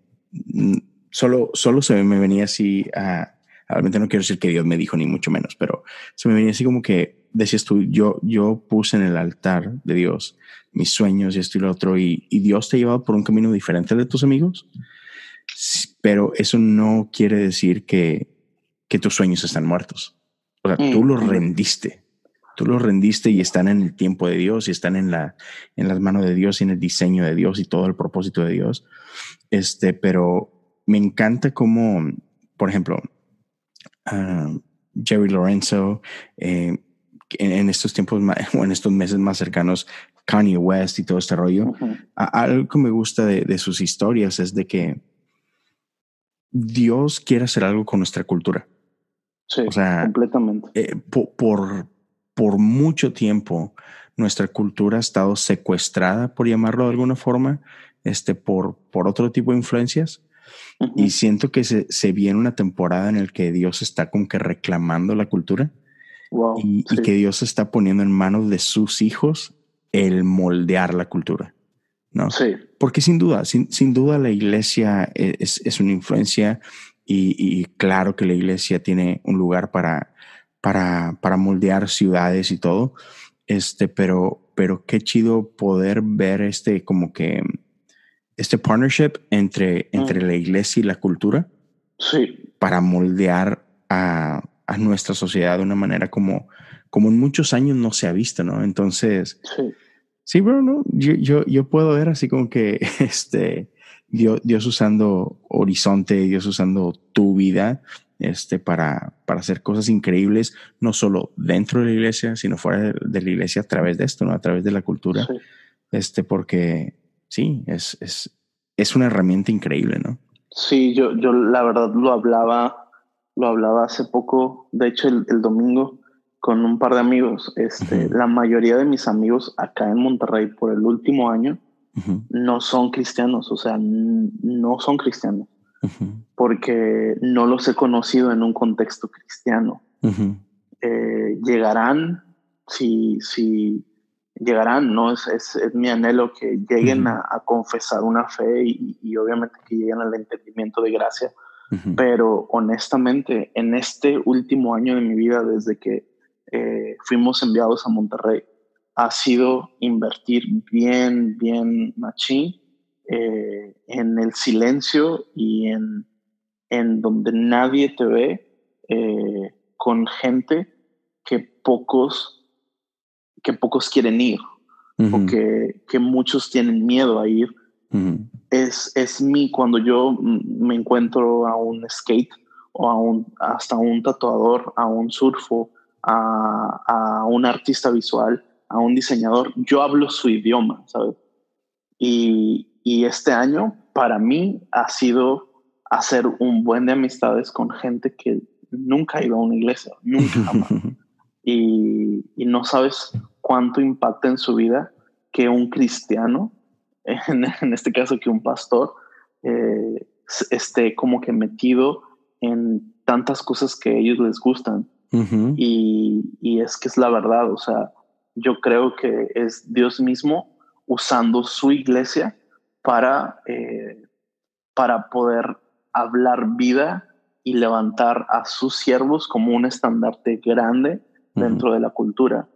solo, solo se me venía así a, realmente no quiero decir que Dios me dijo ni mucho menos, pero se me venía así como que decías tú, yo, yo puse en el altar de Dios mis sueños y esto y lo otro, y, y Dios te ha llevado por un camino diferente de tus amigos, pero eso no quiere decir que, que tus sueños están muertos. O sea, tú mm, los rendiste Tú los rendiste y están en el tiempo de Dios y están en, la, en las manos de Dios y en el diseño de Dios y todo el propósito de Dios. Este, pero me encanta cómo, por ejemplo, ah, Jerry Lorenzo, eh, en, estos tiempos o en estos meses más cercanos, Kanye West y todo este rollo, algo que me gusta de, sus historias es de que Dios quiere hacer algo con nuestra cultura. Sí, o sea, completamente. Eh, por, por mucho tiempo nuestra cultura ha estado secuestrada, por llamarlo de alguna forma, este, por, por otro tipo de influencias. Y siento que se, se, viene una temporada en la que Dios está como que reclamando la cultura y, que Dios está poniendo en manos de sus hijos el moldear la cultura, ¿no? Sí. Porque sin duda, sin, duda la iglesia es, es una influencia y, claro que la iglesia tiene un lugar para, para, para moldear ciudades y todo, este, pero, pero qué chido poder ver este como que este partnership entre, entre mm. la iglesia y la cultura. Sí. Para moldear a, a, nuestra sociedad de una manera como, como en muchos años no se ha visto, ¿no? Entonces, sí, sí bro, ¿no? Yo, yo, yo puedo ver así como que este, Dios, usando Horizonte, Dios usando tu vida este, para, para hacer cosas increíbles, no solo dentro de la iglesia, sino fuera de, la iglesia a través de esto, ¿no? a través de la cultura. Este, porque sí, es, es, es una herramienta increíble, ¿no? Sí, yo, yo la verdad lo hablaba, lo hablaba hace poco, de hecho el, domingo, con un par de amigos. Este, La mayoría de mis amigos acá en Monterrey por el último año no son cristianos, o sea, no son cristianos, porque no los he conocido en un contexto cristiano. Eh, llegarán, si, si llegarán, ¿no? Es, es, mi anhelo que lleguen a, confesar una fe y, obviamente que lleguen al entendimiento de gracia. Pero honestamente, en este último año de mi vida, desde que eh, fuimos enviados a Monterrey, ha sido invertir bien, bien machín eh, en el silencio y en, en donde nadie te ve, eh, con gente que pocos, que pocos quieren ir o que, que, muchos tienen miedo a ir. Es, es mí cuando yo me encuentro a un skate o a un, hasta un tatuador, a un surfo, a, a un artista visual a un diseñador, yo hablo su idioma, ¿sabes? Y, este año para mí ha sido hacer un buen de amistades con gente que nunca ido a una iglesia, nunca jamás. y, no sabes cuánto impacta en su vida que un cristiano, en, este caso que un pastor, eh, esté como que metido en tantas cosas que a ellos les gustan. y, y, es que es la verdad, o sea, yo creo que es Dios mismo usando su iglesia para, eh, para poder hablar vida y levantar a sus siervos como un estandarte grande dentro de la cultura.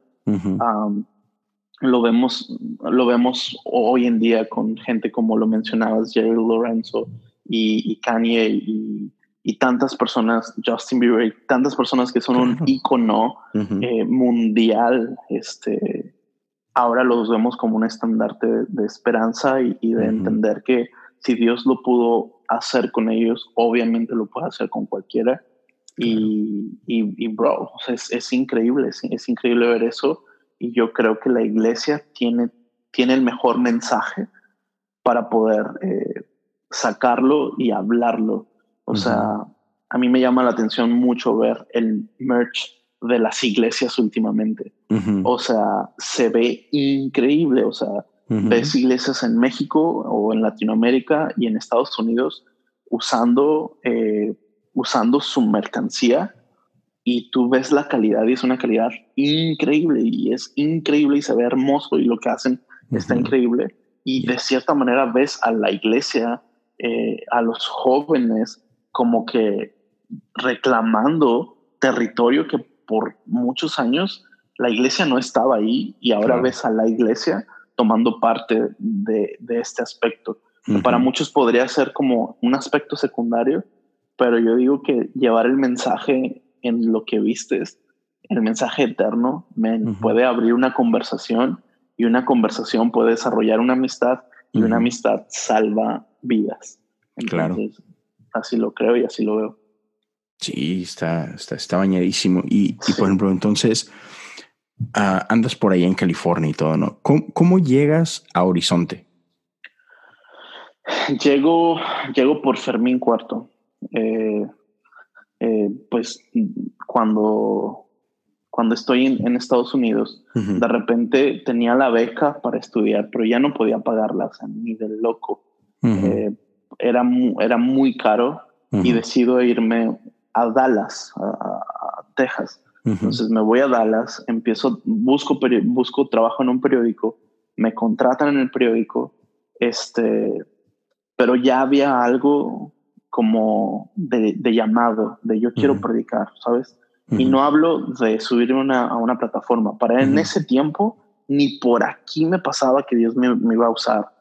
Lo, vemos, lo vemos hoy en día con gente como lo mencionabas, Jerry Lorenzo y, y Kanye y, y tantas personas, Justin Bieber, tantas personas que son un icono eh, mundial, este, ahora los vemos como un estandarte de, esperanza y, de entender que si Dios lo pudo hacer con ellos, obviamente lo puede hacer con cualquiera. Y, y, bro, es, es, increíble, es, increíble ver eso. Y yo creo que la iglesia tiene, tiene el mejor mensaje para poder eh, sacarlo y hablarlo o sea, a mí me llama la atención mucho ver el merch de las iglesias últimamente. O sea, se ve increíble. O sea, ves iglesias en México o en Latinoamérica y en Estados Unidos usando, eh, usando su mercancía y tú ves la calidad y es una calidad increíble y es increíble y se ve hermoso y lo que hacen está increíble. Y de cierta manera ves a la iglesia, eh, a los jóvenes, como que reclamando territorio que por muchos años la iglesia no estaba ahí y ahora ves a la iglesia tomando parte de, este aspecto. Para muchos podría ser como un aspecto secundario, pero yo digo que llevar el mensaje en lo que vistes, el mensaje eterno, puede abrir una conversación y una conversación puede desarrollar una amistad y una amistad salva vidas. claro así lo creo y así lo veo. Sí, está, está, está bañadísimo. Y, por ejemplo, entonces ah, andas por ahí en California y todo, ¿no? ¿Cómo, llegas a Horizonte? Llego, llego por Fermín Cuarto. Eh, eh, pues cuando, cuando estoy en, Estados Unidos, de repente tenía la beca para estudiar, pero ya no podía pagarla, o sea, ni del loco. Era, era muy caro y decido irme a Dallas, a, Texas. Entonces me voy a Dallas, empiezo, busco, busco trabajo en un periódico me contratan en el periódico, este, pero ya había algo como de, llamado, de yo quiero predicar, ¿sabes? Y no hablo de subirme a una plataforma. Para en ese tiempo, ni por aquí me pasaba que Dios me, iba a usar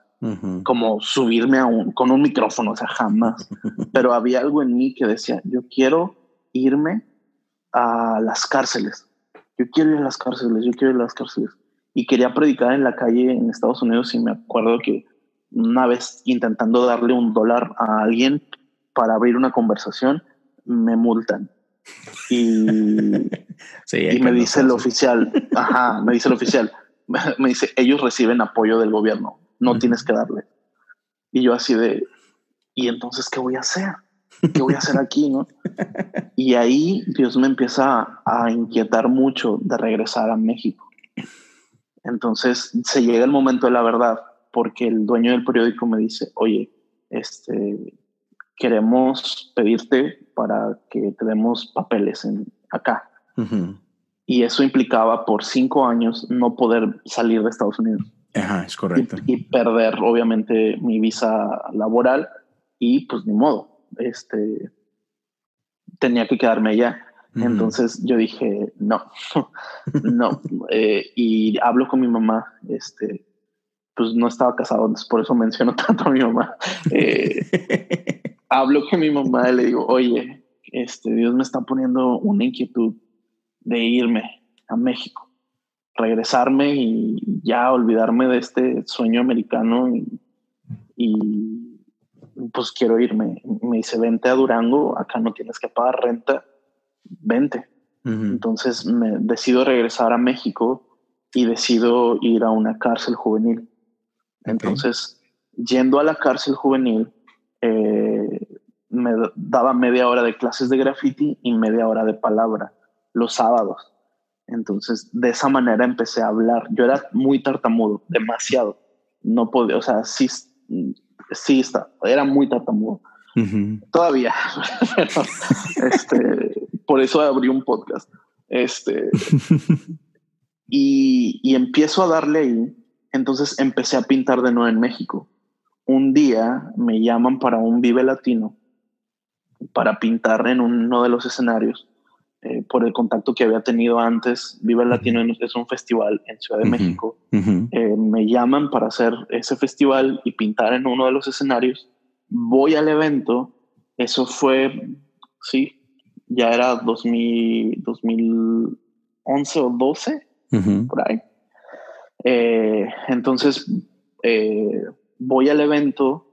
como subirme a un, con un micrófono, o sea, jamás. Pero había algo en mí que decía, yo quiero irme a las cárceles. Yo quiero ir a las cárceles, yo quiero ir a las cárceles. Y quería predicar en la calle en Estados Unidos y me acuerdo que una vez intentando darle un dólar a alguien para abrir una conversación, me multan. Y, y me dice el oficial, ajá, me dice el oficial, me dice, ellos reciben apoyo del gobierno, no tienes que darle. Y yo así de, ¿y entonces qué voy a hacer? ¿Qué voy a hacer aquí? ¿no? Y ahí Dios me empieza a inquietar mucho de regresar a México. Entonces se llega el momento de la verdad porque el dueño del periódico me dice, oye, este, queremos pedirte para que te demos papeles en, acá. Y eso implicaba por cinco años no poder salir de Estados Unidos. Ajá, es correcto. Y, perder, obviamente, mi visa laboral y pues ni modo. Este, tenía que quedarme allá. Entonces yo dije, no, no. Eh, y hablo con mi mamá, este, pues no estaba casado, por eso menciono tanto a mi mamá. Eh, hablo con mi mamá y le digo, oye, este, Dios me está poniendo una inquietud de irme a México, regresarme y ya olvidarme de este sueño americano y, pues quiero irme. Me dice, vente a Durango, acá no tienes que pagar renta, vente. Entonces me decido regresar a México y decido ir a una cárcel juvenil. Entonces, yendo a la cárcel juvenil, eh, me daba media hora de clases de graffiti y media hora de palabra los sábados. Entonces, de esa manera empecé a hablar. Yo era muy tartamudo, demasiado. No podía, o sea, sí, sí está, era muy tartamudo. Todavía. este, por eso abrí un podcast. Este, y, y empiezo a darle ahí entonces empecé a pintar de nuevo en México. Un día me llaman para un Vive Latino para pintar en uno de los escenarios eh, por el contacto que había tenido antes. Vive Latino es un festival en Ciudad de México. Eh, me llaman para hacer ese festival y pintar en uno de los escenarios. Voy al evento. Eso fue, sí, ya era 2000, 2011 o 12, por ahí. Eh, entonces, eh, voy al evento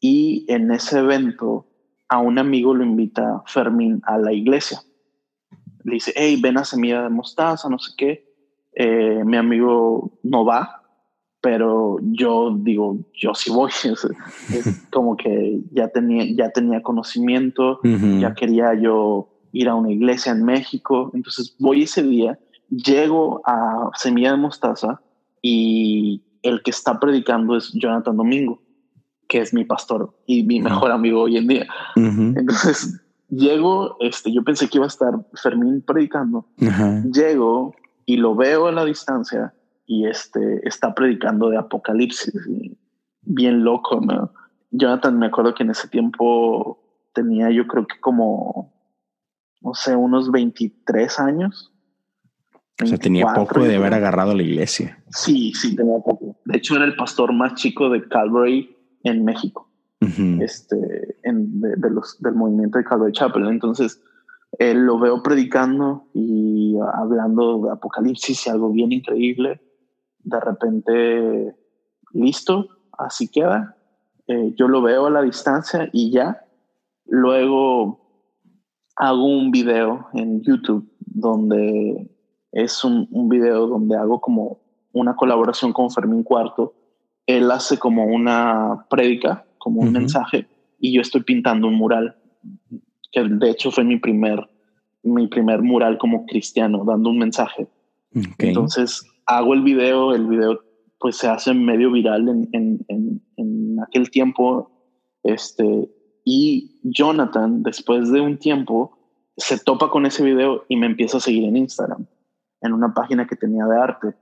y en ese evento a un amigo lo invita Fermín a la iglesia. Le dice, hey, ven a Semilla de Mostaza, no sé qué. Eh, mi amigo no va, pero yo digo, yo sí voy. Es, como que ya tenía, ya tenía conocimiento, ya quería yo ir a una iglesia en México. Entonces voy ese día, llego a Semilla de Mostaza y el que está predicando es Jonathan Domingo, que es mi pastor y mi mejor amigo hoy en día. Entonces, llego, este, yo pensé que iba a estar Fermín predicando. Llego y lo veo a la distancia y este, está predicando de Apocalipsis. bien loco, ¿no? Jonathan, me acuerdo que en ese tiempo tenía yo creo que como, no sé, unos 23 años. O sea, tenía poco de haber agarrado la iglesia. Sí, sí, tenía poco. De hecho, era el pastor más chico de Calvary en México, este, en, de, los, del movimiento de Calvary Chapel. Entonces, él lo veo predicando y hablando de Apocalipsis y algo bien increíble. De repente, listo, así queda. Eh, yo lo veo a la distancia y ya. Luego hago un video en YouTube donde es un, un, video donde hago como una colaboración con Fermín Cuarto. Él hace como una prédica, como un mensaje, y yo estoy pintando un mural, que de hecho fue mi primer, mi primer mural como cristiano, dando un mensaje. Entonces hago el video, el video pues se hace medio viral en, en, en, en aquel tiempo. Este, y Jonathan, después de un tiempo, se topa con ese video y me empieza a seguir en Instagram en una página que tenía de arte.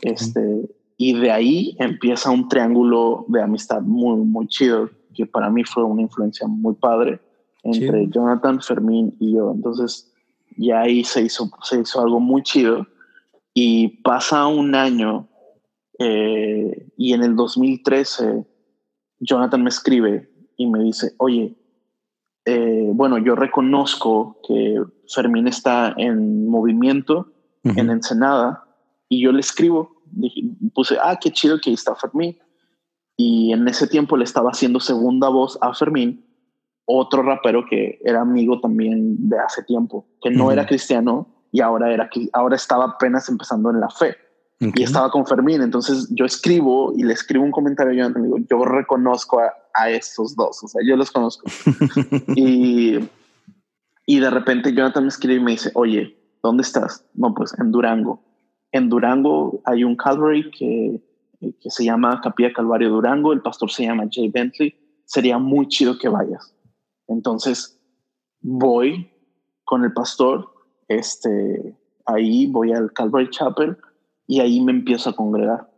Este, Y de ahí empieza un triángulo de amistad muy, muy chido, que para mí fue una influencia muy padre entre Jonathan, Fermín y yo. Entonces, ya ahí se hizo, se hizo algo muy chido. Y pasa un año eh, y en el 2013 Jonathan me escribe y me dice, oye, eh, bueno, yo reconozco que Fermín está en movimiento en Ensenada y yo le escribo, puse, ah, qué chido que ahí está Fermín. Y en ese tiempo le estaba haciendo segunda voz a Fermín, otro rapero que era amigo también de hace tiempo, que no era cristiano y ahora, era, ahora estaba apenas empezando en la fe. Y estaba con Fermín, entonces yo escribo y le escribo un comentario a Jonathan, digo, yo reconozco a, a, estos dos, o sea, yo los conozco. y, y de repente Jonathan me escribe y me dice, oye, ¿dónde estás? No, pues en Durango. En Durango hay un Calvary que, que se llama Capilla Calvario Durango, el pastor se llama Jay Bentley, sería muy chido que vayas. Entonces voy con el pastor, este, ahí voy al Calvary Chapel y ahí me empiezo a congregar.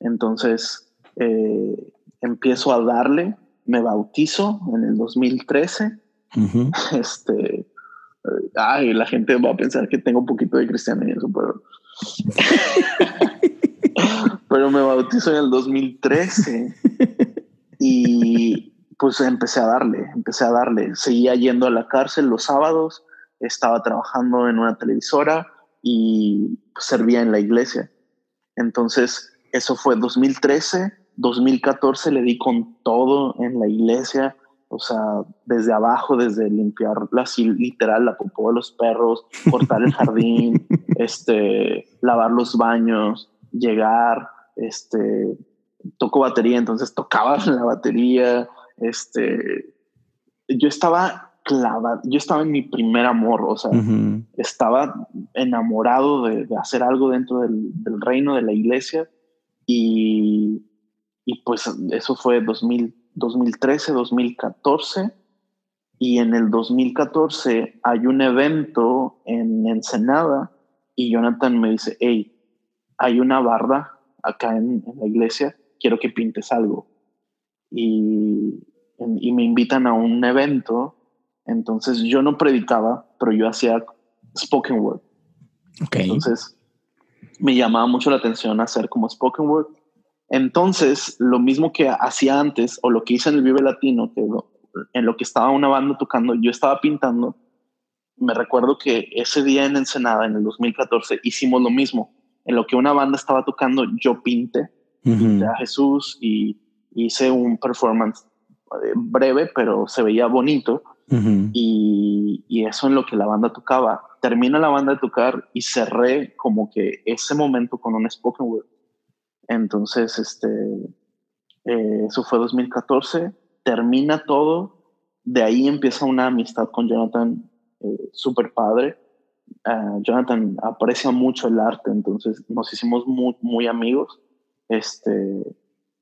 Entonces eh, empiezo a darle, me bautizo en el 2013. Este, ay, la gente va a pensar que tengo un poquito de cristianismo, pero, pero me bautizo en el 2013 y pues empecé a darle, empecé a darle. Seguía yendo a la cárcel los sábados, estaba trabajando en una televisora y servía en la iglesia. Entonces, eso fue 2013, 2014 le di con todo en la iglesia, o sea, desde abajo, desde limpiar la, literal la popó de los perros, cortar el jardín, este, lavar los baños, llegar, este, toco batería, entonces tocaba la batería, este, yo estaba clavado, yo estaba en mi primer amor, o sea, estaba enamorado de, hacer algo dentro del, reino de la iglesia y, y pues eso fue 2000, 2013, 2014 y en el 2014 hay un evento en Ensenada y Jonathan me dice, hey, hay una barda acá en, en la iglesia, quiero que pintes algo. Y, y me invitan a un evento entonces yo no predicaba, pero yo hacía spoken word. Entonces me llamaba mucho la atención hacer como spoken word. Entonces, lo mismo que hacía antes o lo que hice en el Vive Latino, que en lo que estaba una banda tocando, yo estaba pintando. Me recuerdo que ese día en Ensenada, en el 2014, hicimos lo mismo. En lo que una banda estaba tocando, yo pinté, a Jesús y hice un performance eh, breve, pero se veía bonito y, y, eso en lo que la banda tocaba. Termina la banda de tocar y cerré como que ese momento con un spoken word. Entonces, este, eh, eso fue 2014. Termina todo. De ahí empieza una amistad con Jonathan eh, súper padre. Uh, Jonathan aprecia mucho el arte, entonces nos hicimos muy, muy amigos. Este,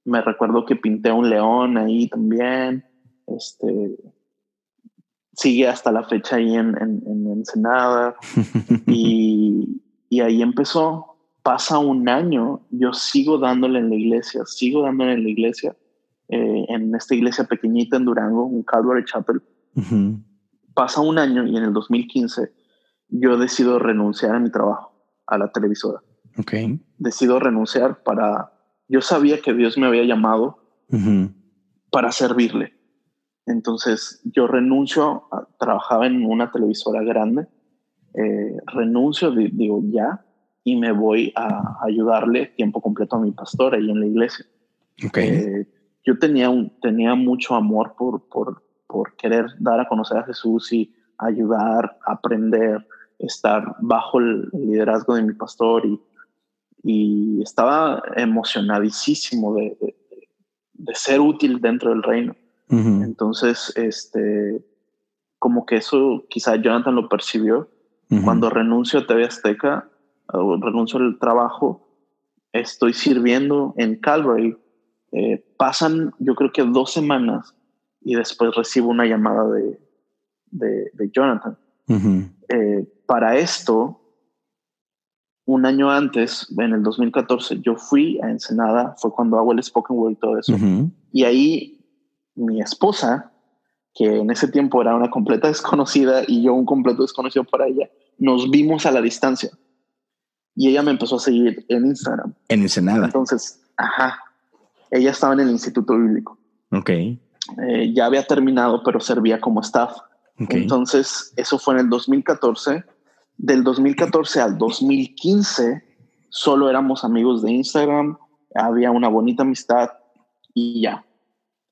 me recuerdo que pinté un león ahí también. Este, sigue hasta la fecha ahí en, en, Ensenada. y, y, ahí empezó. Pasa un año, yo sigo dándole en la iglesia, sigo dándole en la iglesia, eh, en esta iglesia pequeñita en Durango, un Calvary Chapel. Pasa un año y en el 2015 yo decido renunciar a mi trabajo, a la televisora. Okay. Decido renunciar para... Yo sabía que Dios me había llamado para servirle entonces yo renuncio, trabajaba en una televisora grande, eh, renuncio, digo ya, y me voy a ayudarle tiempo completo a mi pastor ahí en la iglesia. Okay. Eh, yo tenía, un, tenía mucho amor por, por, por querer dar a conocer a Jesús y ayudar, aprender, estar bajo el liderazgo de mi pastor y, y estaba emocionadísimo de, de, ser útil dentro del reino. Entonces, este, como que eso quizá Jonathan lo percibió. Cuando renuncio a TV Azteca, o renuncio al trabajo, estoy sirviendo en Calvary. Eh, pasan, yo creo que dos semanas y después recibo una llamada de, de, Jonathan. Eh, para esto, un año antes, en el 2014, yo fui a Ensenada, fue cuando hago el Spoken Word y todo eso. Y ahí mi esposa, que en ese tiempo era una completa desconocida y yo un completo desconocido para ella, nos vimos a la distancia. Y ella me empezó a seguir en Instagram. En Ensenada. Entonces, ajá. Ella estaba en el Instituto Bíblico. Ok. Eh, ya había terminado, pero servía como staff. Entonces, eso fue en el 2014 del 2014 al 2015 solo éramos amigos de Instagram, había una bonita amistad y ya.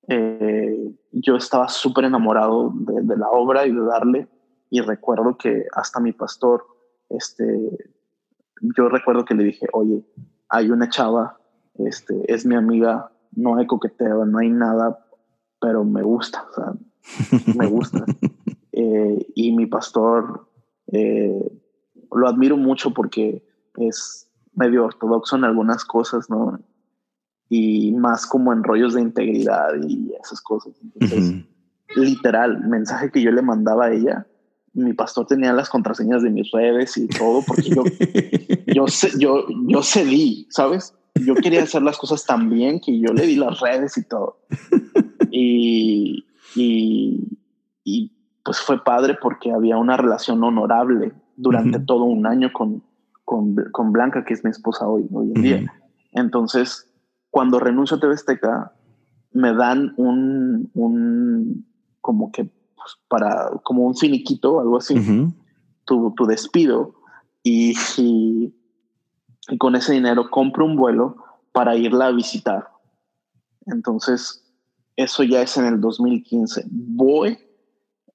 Eh, yo estaba súper enamorado de, la obra y de darle y recuerdo que hasta mi pastor, este, yo recuerdo que le dije, oye, hay una chava, este, es mi amiga, no hay coqueteo, no hay nada, pero me gusta, o sea, me gusta. Eh, y mi pastor eh, lo admiro mucho porque es medio ortodoxo en algunas cosas, ¿no? Y más como en rollos de integridad y esas cosas. Entonces, literal, mensaje que yo le mandaba a ella, mi pastor tenía las contraseñas de mis redes y todo, porque yo, yo, yo, yo cedí, ¿sabes? Yo quería hacer las cosas tan bien que yo le di las redes y todo. Y, y, y pues fue padre porque había una relación honorable durante todo un año con, con, con, Blanca, que es mi esposa hoy, hoy en día. Entonces, cuando renuncio a TV me dan un, un como que pues, para, como un finiquito, algo así, tu, tu, despido, y, y, con ese dinero compro un vuelo para irla a visitar. Entonces, eso ya es en el 2015. Voy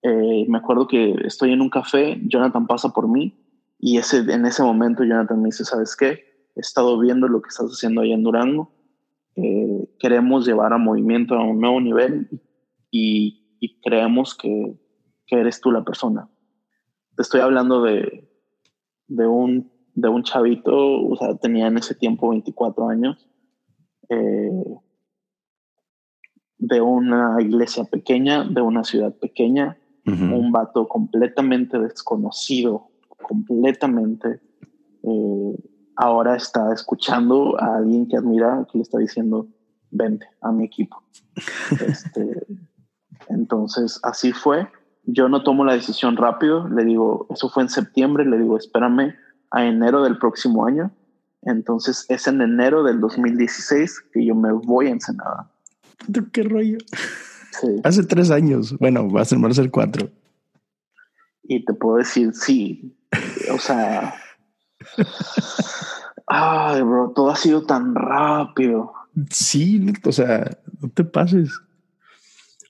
eh, me acuerdo que estoy en un café, Jonathan pasa por mí y ese, en ese momento Jonathan me dice, ¿sabes qué? He estado viendo lo que estás haciendo allá en Durango. Eh, queremos llevar a movimiento a un nuevo nivel y, creemos que, que, eres tú la persona. Te estoy hablando de, de, un, de un chavito, o sea, tenía en ese tiempo 24 años. Eh, de una iglesia pequeña, de una ciudad pequeña, un vato completamente desconocido, completamente. Eh, ahora está escuchando a alguien que admira, que le está diciendo, vente a mi equipo. Este, entonces, así fue. Yo no tomo la decisión rápido, le digo, eso fue en septiembre, le digo, espérame a enero del próximo año. Entonces es en enero del 2016 que yo me voy a Ensenada. ¿Qué rollo? Hace tres años. Bueno, va a ser, más el cuatro. Y te puedo decir, sí. O sea. ay, bro, todo ha sido tan rápido. Sí, o sea, no te pases.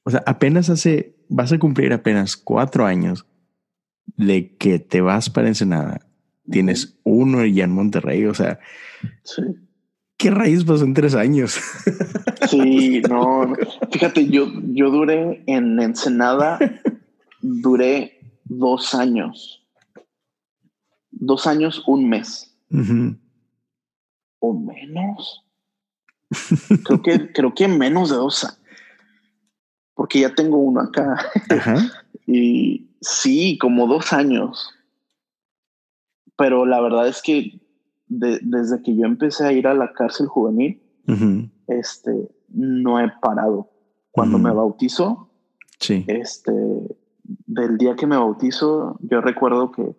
O sea, apenas hace, vas a cumplir apenas cuatro años de que te vas para Ensenada. Tienes uno ya en Monterrey, o sea. Sí. ¿Qué raíz pasó en tres años? Sí, no, Fíjate, yo, yo duré en Ensenada, duré dos años. Dos años, un mes. O menos. Creo que, creo que menos de dos años. Porque ya tengo uno acá. y sí, como dos años. Pero la verdad es que desde que yo empecé a ir a la cárcel juvenil, este, no he parado. Cuando me bautizo, sí. este, del día que me bautizo, yo recuerdo que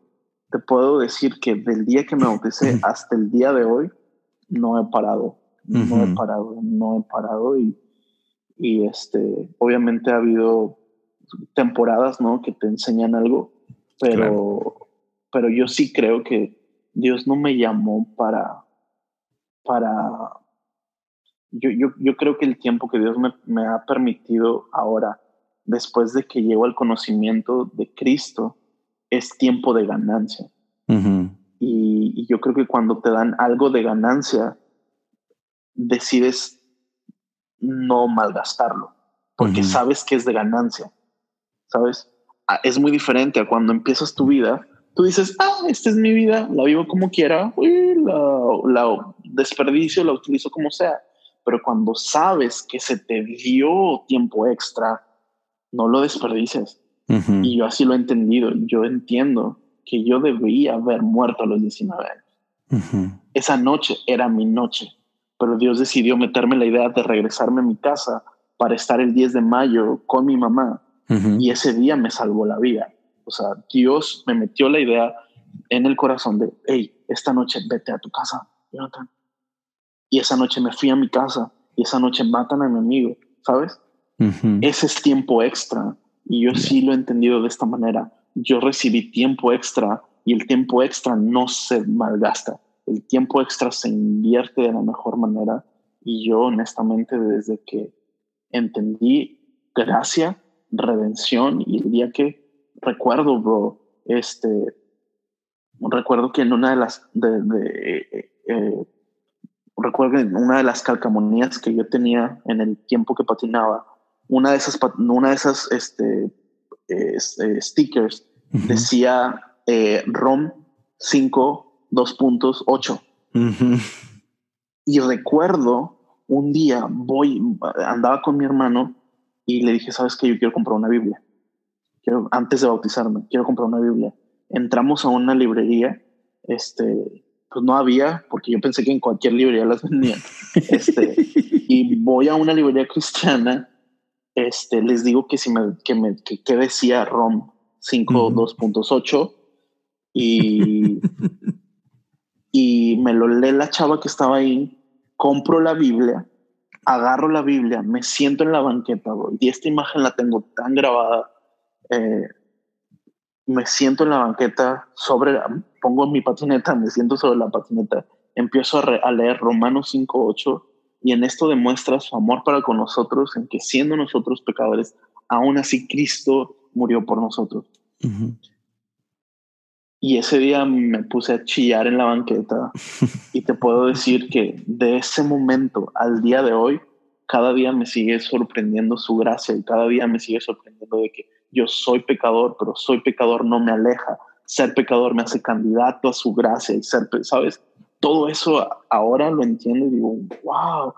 te puedo decir que del día que me bauticé hasta el día de hoy, no he parado, no he parado, no he parado y, y este, obviamente ha habido temporadas, ¿no? Que te enseñan algo, pero, pero yo sí creo que Dios no me llamó para, para, yo, yo, yo creo que el tiempo que Dios me, me, ha permitido ahora, después de que llego al conocimiento de Cristo, es tiempo de ganancia. y, yo creo que cuando te dan algo de ganancia, decides no malgastarlo, porque sabes que es de ganancia, ¿sabes? Ah, es muy diferente a cuando empiezas tu vida tú dices, ah, esta es mi vida, la vivo como quiera, la, desperdicio, la utilizo como sea. Pero cuando sabes que se te dio tiempo extra, no lo desperdices. Y yo así lo he entendido. Yo entiendo que yo debía haber muerto a los 19 años. Esa noche era mi noche, pero Dios decidió meterme la idea de regresarme a mi casa para estar el 10 de mayo con mi mamá y ese día me salvó la vida. O sea, Dios me metió la idea en el corazón de, hey, esta noche vete a tu casa, Jonathan. Y esa noche me fui a mi casa y esa noche matan a mi amigo, ¿sabes? Ese es tiempo extra y yo sí lo he entendido de esta manera. Yo recibí tiempo extra y el tiempo extra no se malgasta. El tiempo extra se invierte de la mejor manera y yo honestamente desde que entendí gracia, redención y el día que recuerdo, bro, este, recuerdo que en una de las, de, eh, recuerdo que en una de las calcamonías que yo tenía en el tiempo que patinaba, una de esas, una de esas este, eh, stickers decía eh, ROM 5, 2 puntos, 8. Y recuerdo un día, voy, andaba con mi hermano y le dije, ¿sabes que Yo quiero comprar una Biblia. Quiero, antes de bautizarme, quiero comprar una Biblia. Entramos a una librería, este, pues no había, porque yo pensé que en cualquier librería las vendían. Este, y voy a una librería cristiana, este, les digo que si me, que me, que, decía ROM 5.2.8 y, y me lo lee la chava que estaba ahí, compro la Biblia, agarro la Biblia, me siento en la banqueta, y esta imagen la tengo tan grabada. Eh, me siento en la banqueta sobre, pongo mi patineta, me siento sobre la patineta, empiezo a, leer Romanos 5.8 y en esto demuestra su amor para con nosotros, en que siendo nosotros pecadores, aún así Cristo murió por nosotros. Y ese día me puse a chillar en la banqueta y te puedo decir que de ese momento al día de hoy, cada día me sigue sorprendiendo su gracia y cada día me sigue sorprendiendo de que yo soy pecador, pero soy pecador no me aleja. Ser pecador me hace candidato a su gracia y ser, ¿sabes? Todo eso ahora lo entiendo y digo, wow,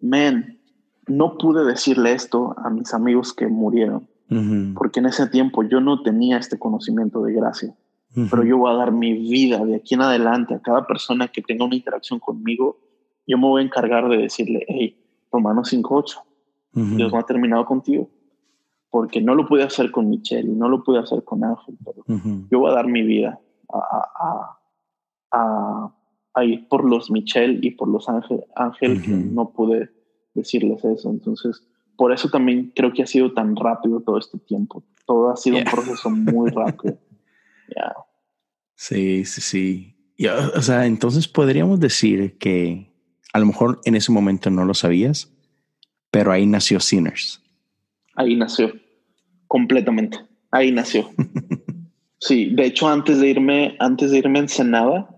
man, no pude decirle esto a mis amigos que murieron, porque en ese tiempo yo no tenía este conocimiento de gracia. Pero yo voy a dar mi vida de aquí en adelante a cada persona que tenga una interacción conmigo. Yo me voy a encargar de decirle, hey, Romanos 5.8, Dios no ha terminado contigo porque no lo pude hacer con Michelle y no lo pude hacer con Ángel, pero yo voy a dar mi vida a, a, a, ir por los Michelle y por los Ángel, Ángel que no pude decirles eso. Entonces, por eso también creo que ha sido tan rápido todo este tiempo. Todo ha sido un proceso muy rápido. Sí, sí, sí. o sea, entonces podríamos decir que a lo mejor en ese momento no lo sabías, pero ahí nació Sinners. Ahí nació completamente. Ahí nació. sí, de hecho, antes de irme, antes de irme en Senada,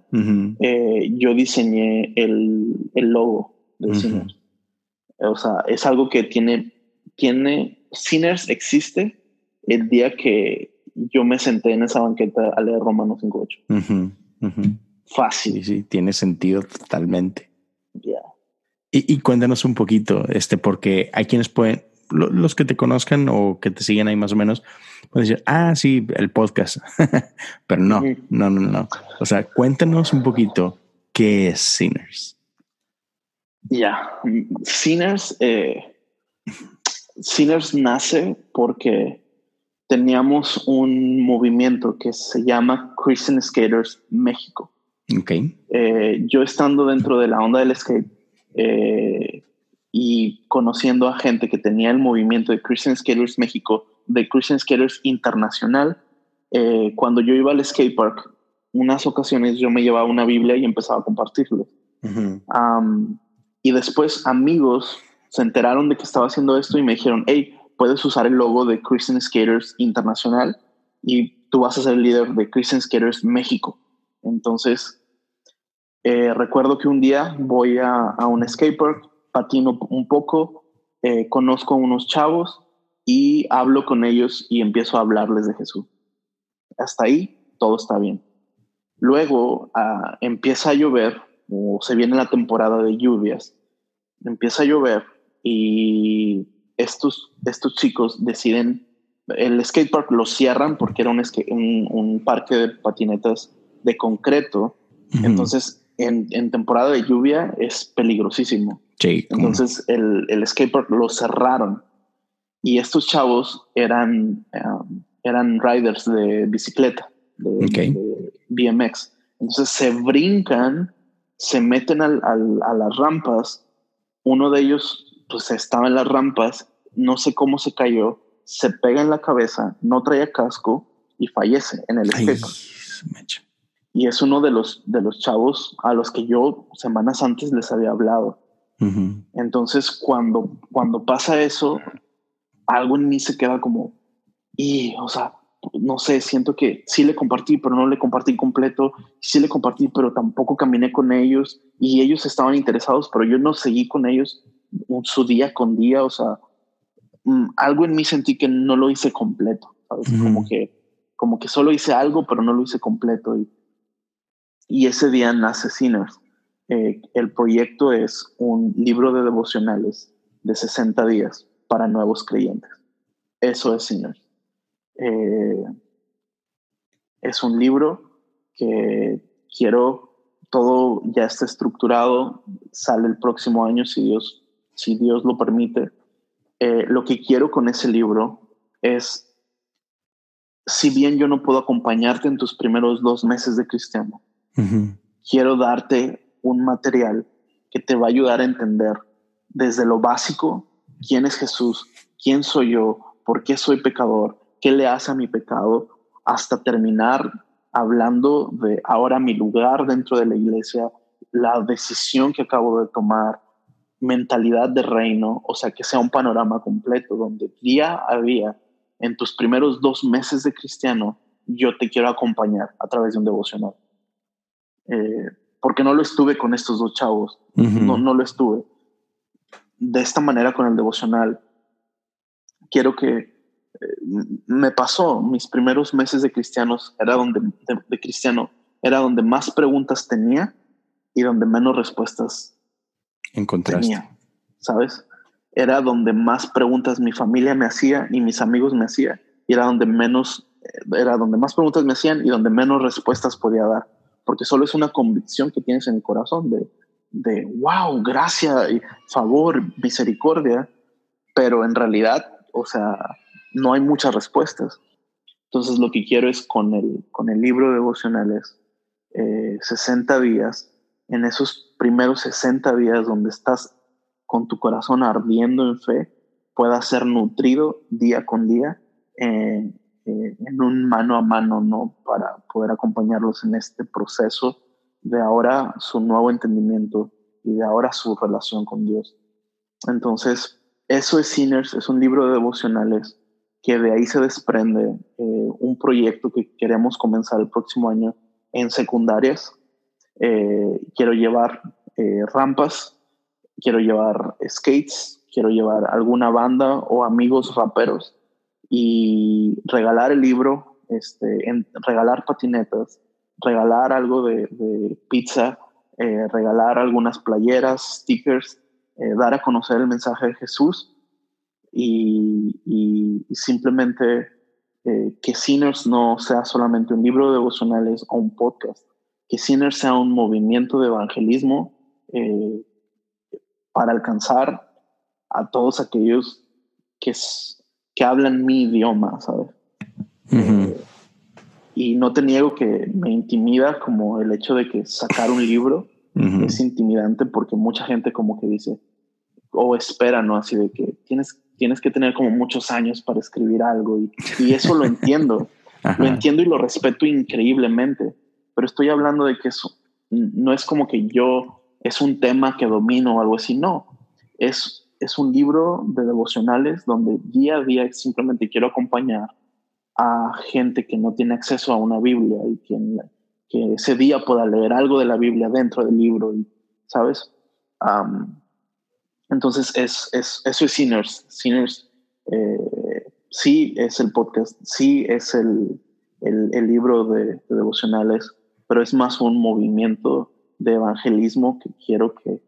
eh, yo diseñé el, el logo de Sinners. O sea, es algo que tiene, tiene, Sinners existe el día que yo me senté en esa banqueta a leer Romanos 5.8. Fácil. Sí, sí, tiene sentido totalmente. Y, y, cuéntanos un poquito, este, porque hay quienes pueden, los que te conozcan o que te siguen ahí más o menos, pueden decir, ah, sí, el podcast. Pero no, no, no, no. O sea, cuéntanos un poquito qué es Sinners. Ya, Sinners, eh, Sinners nace porque teníamos un movimiento que se llama Christian Skaters México. Okay. Eh, yo estando dentro de la onda del skate, eh, y conociendo a gente que tenía el movimiento de Christian Skaters México, de Christian Skaters Internacional, eh, cuando yo iba al skatepark, unas ocasiones yo me llevaba una Biblia y empezaba a compartirlo. y después amigos se enteraron de que estaba haciendo esto y me dijeron, hey, puedes usar el logo de Christian Skaters Internacional y tú vas a ser el líder de Christian Skaters México. Entonces, eh, recuerdo que un día voy a, a un skatepark patino un poco, eh, conozco a unos chavos y hablo con ellos y empiezo a hablarles de Jesús. Hasta ahí todo está bien. Luego ah, empieza a llover o se viene la temporada de lluvias. Empieza a llover y estos, estos chicos deciden, el skatepark lo cierran porque era un, un, un parque de patinetas de concreto Entonces, en, en, temporada de lluvia es peligrosísimo. Sí, Entonces, el, el skatepark lo cerraron. Y estos chavos eran, um, eran riders de bicicleta, de, BMX. Entonces, se brincan, se meten al, al, a las rampas. Uno de ellos, pues, estaba en las rampas, no sé cómo se cayó, se pega en la cabeza, no traía casco y fallece en el skatepark. Y es uno de los, de los chavos a los que yo semanas antes les había hablado. Entonces, cuando, cuando pasa eso, algo en mí se queda como, y, o sea, no sé, siento que sí le compartí, pero no le compartí completo, sí le compartí, pero tampoco caminé con ellos y ellos estaban interesados, pero yo no seguí con ellos su día con día, o sea, Mm, algo en mí sentí que no lo hice completo, Como que como que solo hice algo, pero no lo hice completo. Y, y ese día nace Sinners. Eh, el proyecto es un libro de devocionales de 60 días para nuevos creyentes. Eso es Sinners. Eh, es un libro que quiero, todo ya está estructurado, sale el próximo año si Dios, si Dios lo permite. Eh, lo que quiero con ese libro es, si bien yo no puedo acompañarte en tus primeros dos meses de cristiano, quiero darte un material que te va a ayudar a entender desde lo básico quién es Jesús, quién soy yo, por qué soy pecador, qué le hace a mi pecado, hasta terminar hablando de ahora mi lugar dentro de la iglesia, la decisión que acabo de tomar, mentalidad de reino, o sea, que sea un panorama completo donde día a día, en tus primeros dos meses de cristiano, yo te quiero acompañar a través de un devocional. Eh, porque no lo estuve con estos dos chavos, no, no lo estuve. De esta manera con el devocional, quiero que eh, me pasó mis primeros meses de cristianos, era donde, de cristiano, era donde más preguntas tenía y donde menos respuestas Encontraste. ¿Sabes? Era donde más preguntas mi familia me hacía y mis amigos me hacían. Y era donde menos, eh, era donde más preguntas me hacían y donde menos respuestas podía dar. Porque solo es una convicción que tienes en el corazón de, de wow, gracia, favor, misericordia. Pero en realidad, o sea, no hay muchas respuestas. Entonces lo que quiero es con el, con el libro de devocionales, eh, 60 días, en esos primeros 60 días donde estás con tu corazón ardiendo en fe, pueda ser nutrido día con día eh, eh, en un mano a mano, ¿no? Para poder acompañarlos en este proceso de ahora su nuevo entendimiento y de ahora su relación con Dios. Entonces, eso es Sinners, es un libro de devocionales que de ahí se desprende eh, un proyecto que queremos comenzar el próximo año en secundarias, eh, quiero llevar rampas, quiero llevar skates, quiero llevar alguna banda o amigos raperos y regalar el libro, este, regalar patinetas, regalar algo de, pizza, eh, regalar algunas playeras, stickers, dar a conocer el mensaje de Jesús y, y simplemente que Sinners no sea solamente un libro de devocionales o un podcast, que Sinner sea un movimiento de evangelismo eh, para alcanzar a todos aquellos que, que hablan mi idioma, ¿sabes? Eh, y no te niego que me intimida como el hecho de que sacar un libro es intimidante porque mucha gente como que dice o espera, ¿no? Así de que tienes, tienes que tener como muchos años para escribir algo y, y eso lo entiendo. lo entiendo y lo respeto increíblemente pero estoy hablando de que eso no es como que yo es un tema que domino o algo así, no, es, es un libro de devocionales donde día a día simplemente quiero acompañar a gente que no tiene acceso a una Biblia y que, ese día pueda leer algo de la Biblia dentro del libro, y, ¿sabes? entonces, es, es, eso es Sinners. Sinners eh, sí es el podcast, sí es el, el, libro de, devocionales, pero es más un movimiento de evangelismo que quiero que,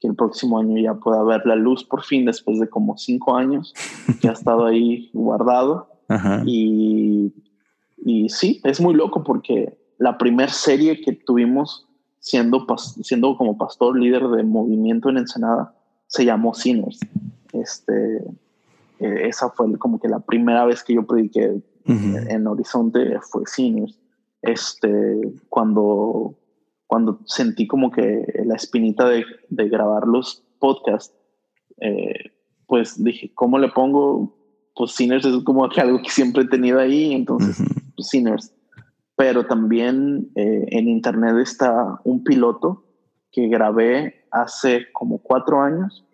que, el próximo año ya pueda ver la luz por fin después de como cinco años que ha estado ahí guardado. Y, y sí, es muy loco porque la primera serie que tuvimos siendo, siendo como pastor líder de movimiento en Ensenada, se llamó Sinners. Este, eh, esa fue como que la primera vez que yo prediqué en Horizonte fue Sinners. Este, cuando, cuando sentí como que la espinita de, de grabar los podcasts, eh, pues dije, ¿cómo le pongo? Pues Sinners es como que algo que siempre he tenido ahí, entonces pues, Sinners. Pero también eh, en internet está un piloto que grabé hace como cuatro años,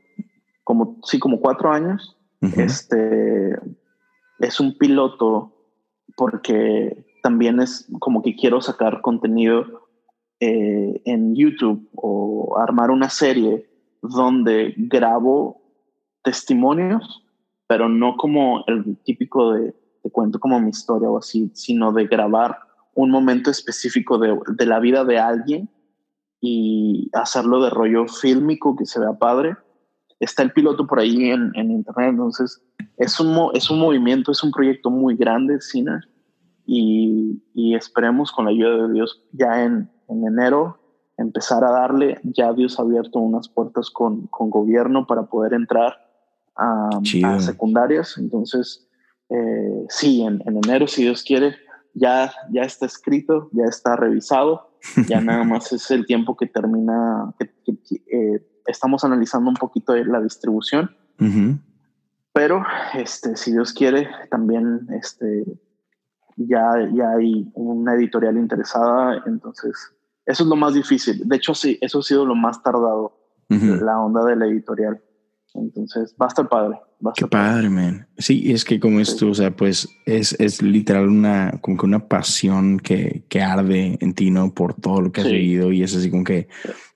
como sí, como cuatro años. Este es un piloto porque también es como que quiero sacar contenido eh, en YouTube o armar una serie donde grabo testimonios, pero no como el típico de, te cuento como mi historia o así, sino de grabar un momento específico de, de la vida de alguien y hacerlo de rollo fílmico que se vea padre. Está el piloto por ahí en, en internet, entonces es un, es un movimiento, es un proyecto muy grande, Cine, y, y, esperemos con la ayuda de Dios ya en, en enero empezar a darle, ya Dios ha abierto unas puertas con, con gobierno para poder entrar a, secundarias. Entonces, eh, sí, en, enero, si Dios quiere, ya, ya está escrito, ya está revisado, ya nada más es el tiempo que termina, que, eh, estamos analizando un poquito la distribución. Pero, este, si Dios quiere, también este, ya, ya hay una editorial interesada, entonces eso es lo más difícil. De hecho, sí, eso ha sido lo más tardado, la onda de la editorial. Entonces, va a estar padre. Qué padre, man. Sí, es que como esto, o sea, pues es, es literal una, como que una pasión que, que arde en ti, ¿no? Por todo lo que has vivido y es así como que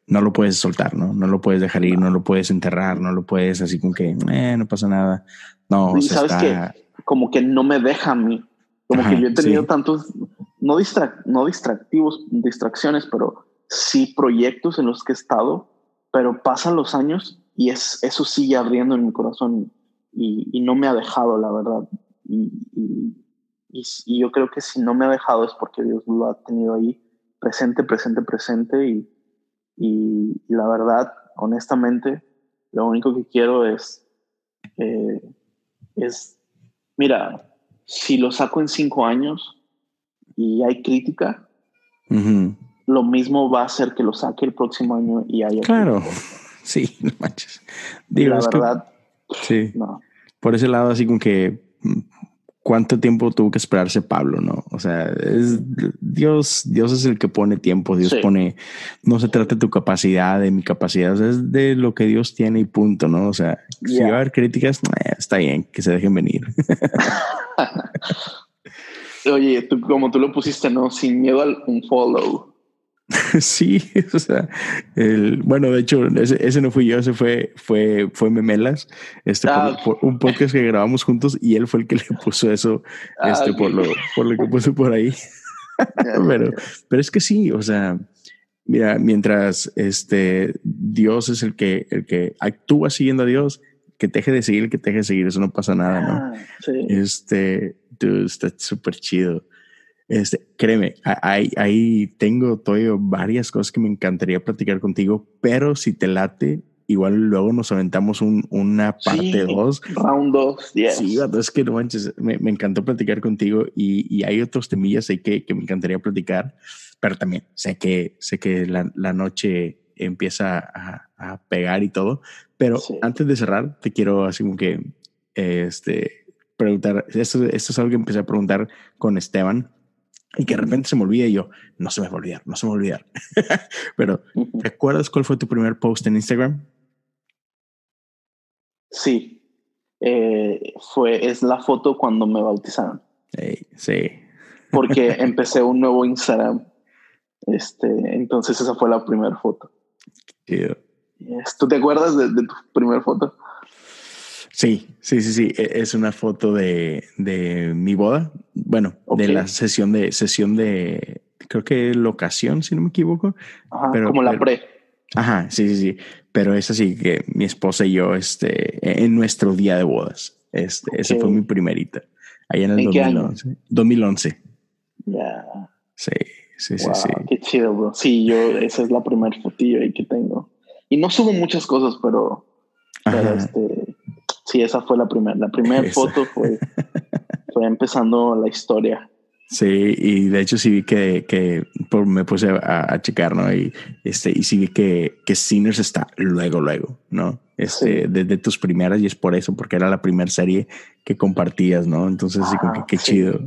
no lo puedes soltar, ¿no? No lo puedes dejar ir, no, lo puedes enterrar, no lo puedes así como que, eh, no pasa nada. No, sabes que como que no me deja a mí. Como que yo he tenido tantos, no, no distractivos, distracciones, pero sí proyectos en los que he estado, pero pasan los años y es, eso sigue abriendo en mi corazón y, y no me ha dejado, la verdad. Y, y, y, yo creo que si no me ha dejado es porque Dios lo ha tenido ahí presente, presente, presente. Y, y, la verdad, honestamente, lo único que quiero es, eh, es, mira, si lo saco en cinco años y hay crítica, lo mismo va a ser que lo saque el próximo año y haya. Claro. Sí, no manches. Digo, la verdad. sí. Por ese lado, así como que cuánto tiempo tuvo que esperarse Pablo, ¿no? O sea, es Dios, Dios es el que pone tiempo, Dios pone, no se trata de tu capacidad, de mi capacidad, es de lo que Dios tiene y punto, ¿no? O sea, si va a haber críticas, eh, está bien, que se dejen venir. Oye, tú, como tú lo pusiste, ¿no? Sin miedo al unfollow. Sí, o sea, el, bueno, de hecho, ese, no fui yo, ese fue, fue, fue Memelas, este, ah, por, un podcast que grabamos juntos y él fue el que le puso eso, ah, este, por lo, por lo que puso por ahí. pero, pero es que sí, o sea, mira, mientras este Dios es el que, el que actúa siguiendo a Dios, que te deje de seguir, que te deje de seguir, eso no pasa nada, ¿no? Ah, este, está súper chido. Este, créeme, ahí, ahí tengo todavía varias cosas que me encantaría platicar contigo, pero si te late, igual luego nos aventamos un, una parte 2. round 2, Sí, es que no manches, me, me, encantó platicar contigo y, y, hay otros temillas ahí que, que, me encantaría platicar, pero también sé que, sé que la, la noche empieza a, a, pegar y todo, pero antes de cerrar, te quiero así como que este, preguntar, esto, esto es algo que empecé a preguntar con Esteban y que de repente se me olvida y yo, no se me va a olvidar, no se me va a olvidar. Pero, ¿recuerdas cuál fue tu primer post en Instagram? Sí, eh, fue, es la foto cuando me bautizaron. sí. Porque empecé un nuevo Instagram. Este, entonces esa fue la primera foto. ¿Tú te acuerdas de, de tu primera foto? Sí, sí, sí, sí. E, es una foto de, de mi boda. Bueno, de la sesión de sesión de creo que locación, si no me equivoco. Ajá, pero, como la pre. Ajá, sí, sí, sí. Pero es así que mi esposa y yo, este, en nuestro día de bodas. Este, ese fue mi primerita. Allá en el 2011. 2011. Ya. Sí, sí, sí, sí. Qué chido, bro. Sí, yo, esa es la primera fotillo ahí que tengo. Y no subo muchas cosas, pero, pero este, sí, esa fue la primera. La primera foto fue, fue empezando la historia. Sí, y de hecho sí vi que, que me puse a, checar, ¿no? Y, este, y sí vi que, que Sinners está luego, luego, ¿no? Este, desde tus primeras y es por eso, porque era la primera serie que compartías, ¿no? Entonces, sí, como que qué chido.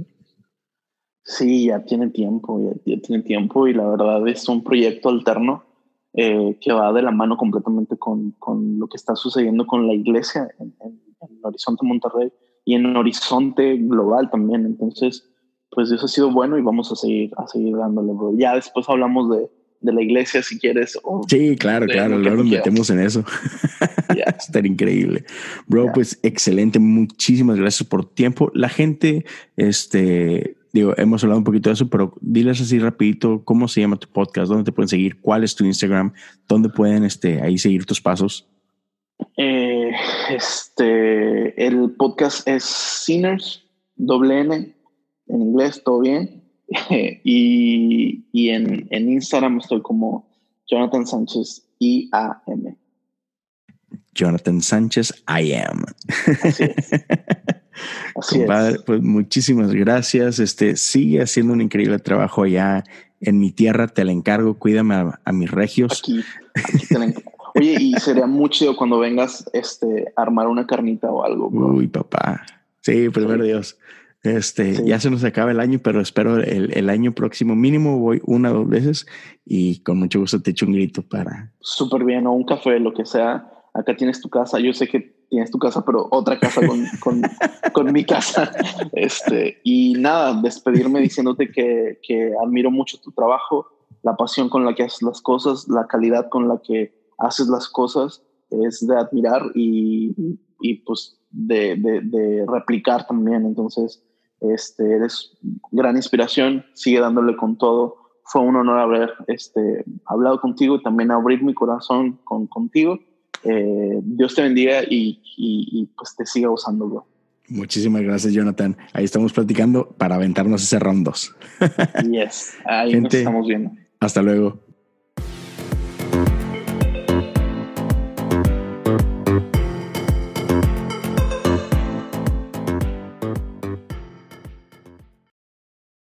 Sí, ya tiene tiempo, ya, tiene tiempo y la verdad es un proyecto alterno eh, que va de la mano completamente con, con, lo que está sucediendo con la iglesia en, en, en Horizonte Monterrey y en Horizonte Global también. Entonces, pues eso ha sido bueno y vamos a seguir, a seguir dándole, bro. Ya después hablamos de, de la iglesia si quieres. sí, claro, claro, luego nos metemos en eso. Yeah. Estar increíble. Bro, pues excelente, muchísimas gracias por tu tiempo. La gente, este, digo, hemos hablado un poquito de eso, pero diles así rapidito, ¿cómo se llama tu podcast? ¿Dónde te pueden seguir? ¿Cuál es tu Instagram? ¿Dónde pueden este, ahí seguir tus pasos? Eh, este, el podcast es Sinners, doble N, en inglés, todo bien. y, y en, en, Instagram estoy como Jonathan Sánchez IAM. Jonathan Sánchez IAM. Así es. Así Compadre, pues muchísimas gracias. Este sigue haciendo un increíble trabajo allá en mi tierra. Te la encargo. Cuídame a, mis regios. Aquí, aquí te la encargo. Oye, y sería muy chido cuando vengas este, a armar una carnita o algo. Uy, papá. Sí, primero Dios. Este, ya se nos acaba el año, pero espero el, el, año próximo mínimo voy una o dos veces y con mucho gusto te echo un grito para. Súper bien, o un café, lo que sea. Acá tienes tu casa. Yo sé que tienes tu casa, pero otra casa con, con, con, mi casa. Este, y nada, despedirme diciéndote que, que admiro mucho tu trabajo, la pasión con la que haces las cosas, la calidad con la que haces las cosas es de admirar y, y pues de, de, de, replicar también. Entonces, este, eres gran inspiración, sigue dándole con todo. Fue un honor haber este, hablado contigo y también abrir mi corazón con, contigo. Eh, Dios te bendiga y, y, pues te siga usando, Muchísimas gracias, Jonathan. Ahí estamos platicando para aventarnos ese round 2. yes, ahí nos estamos viendo. Hasta luego.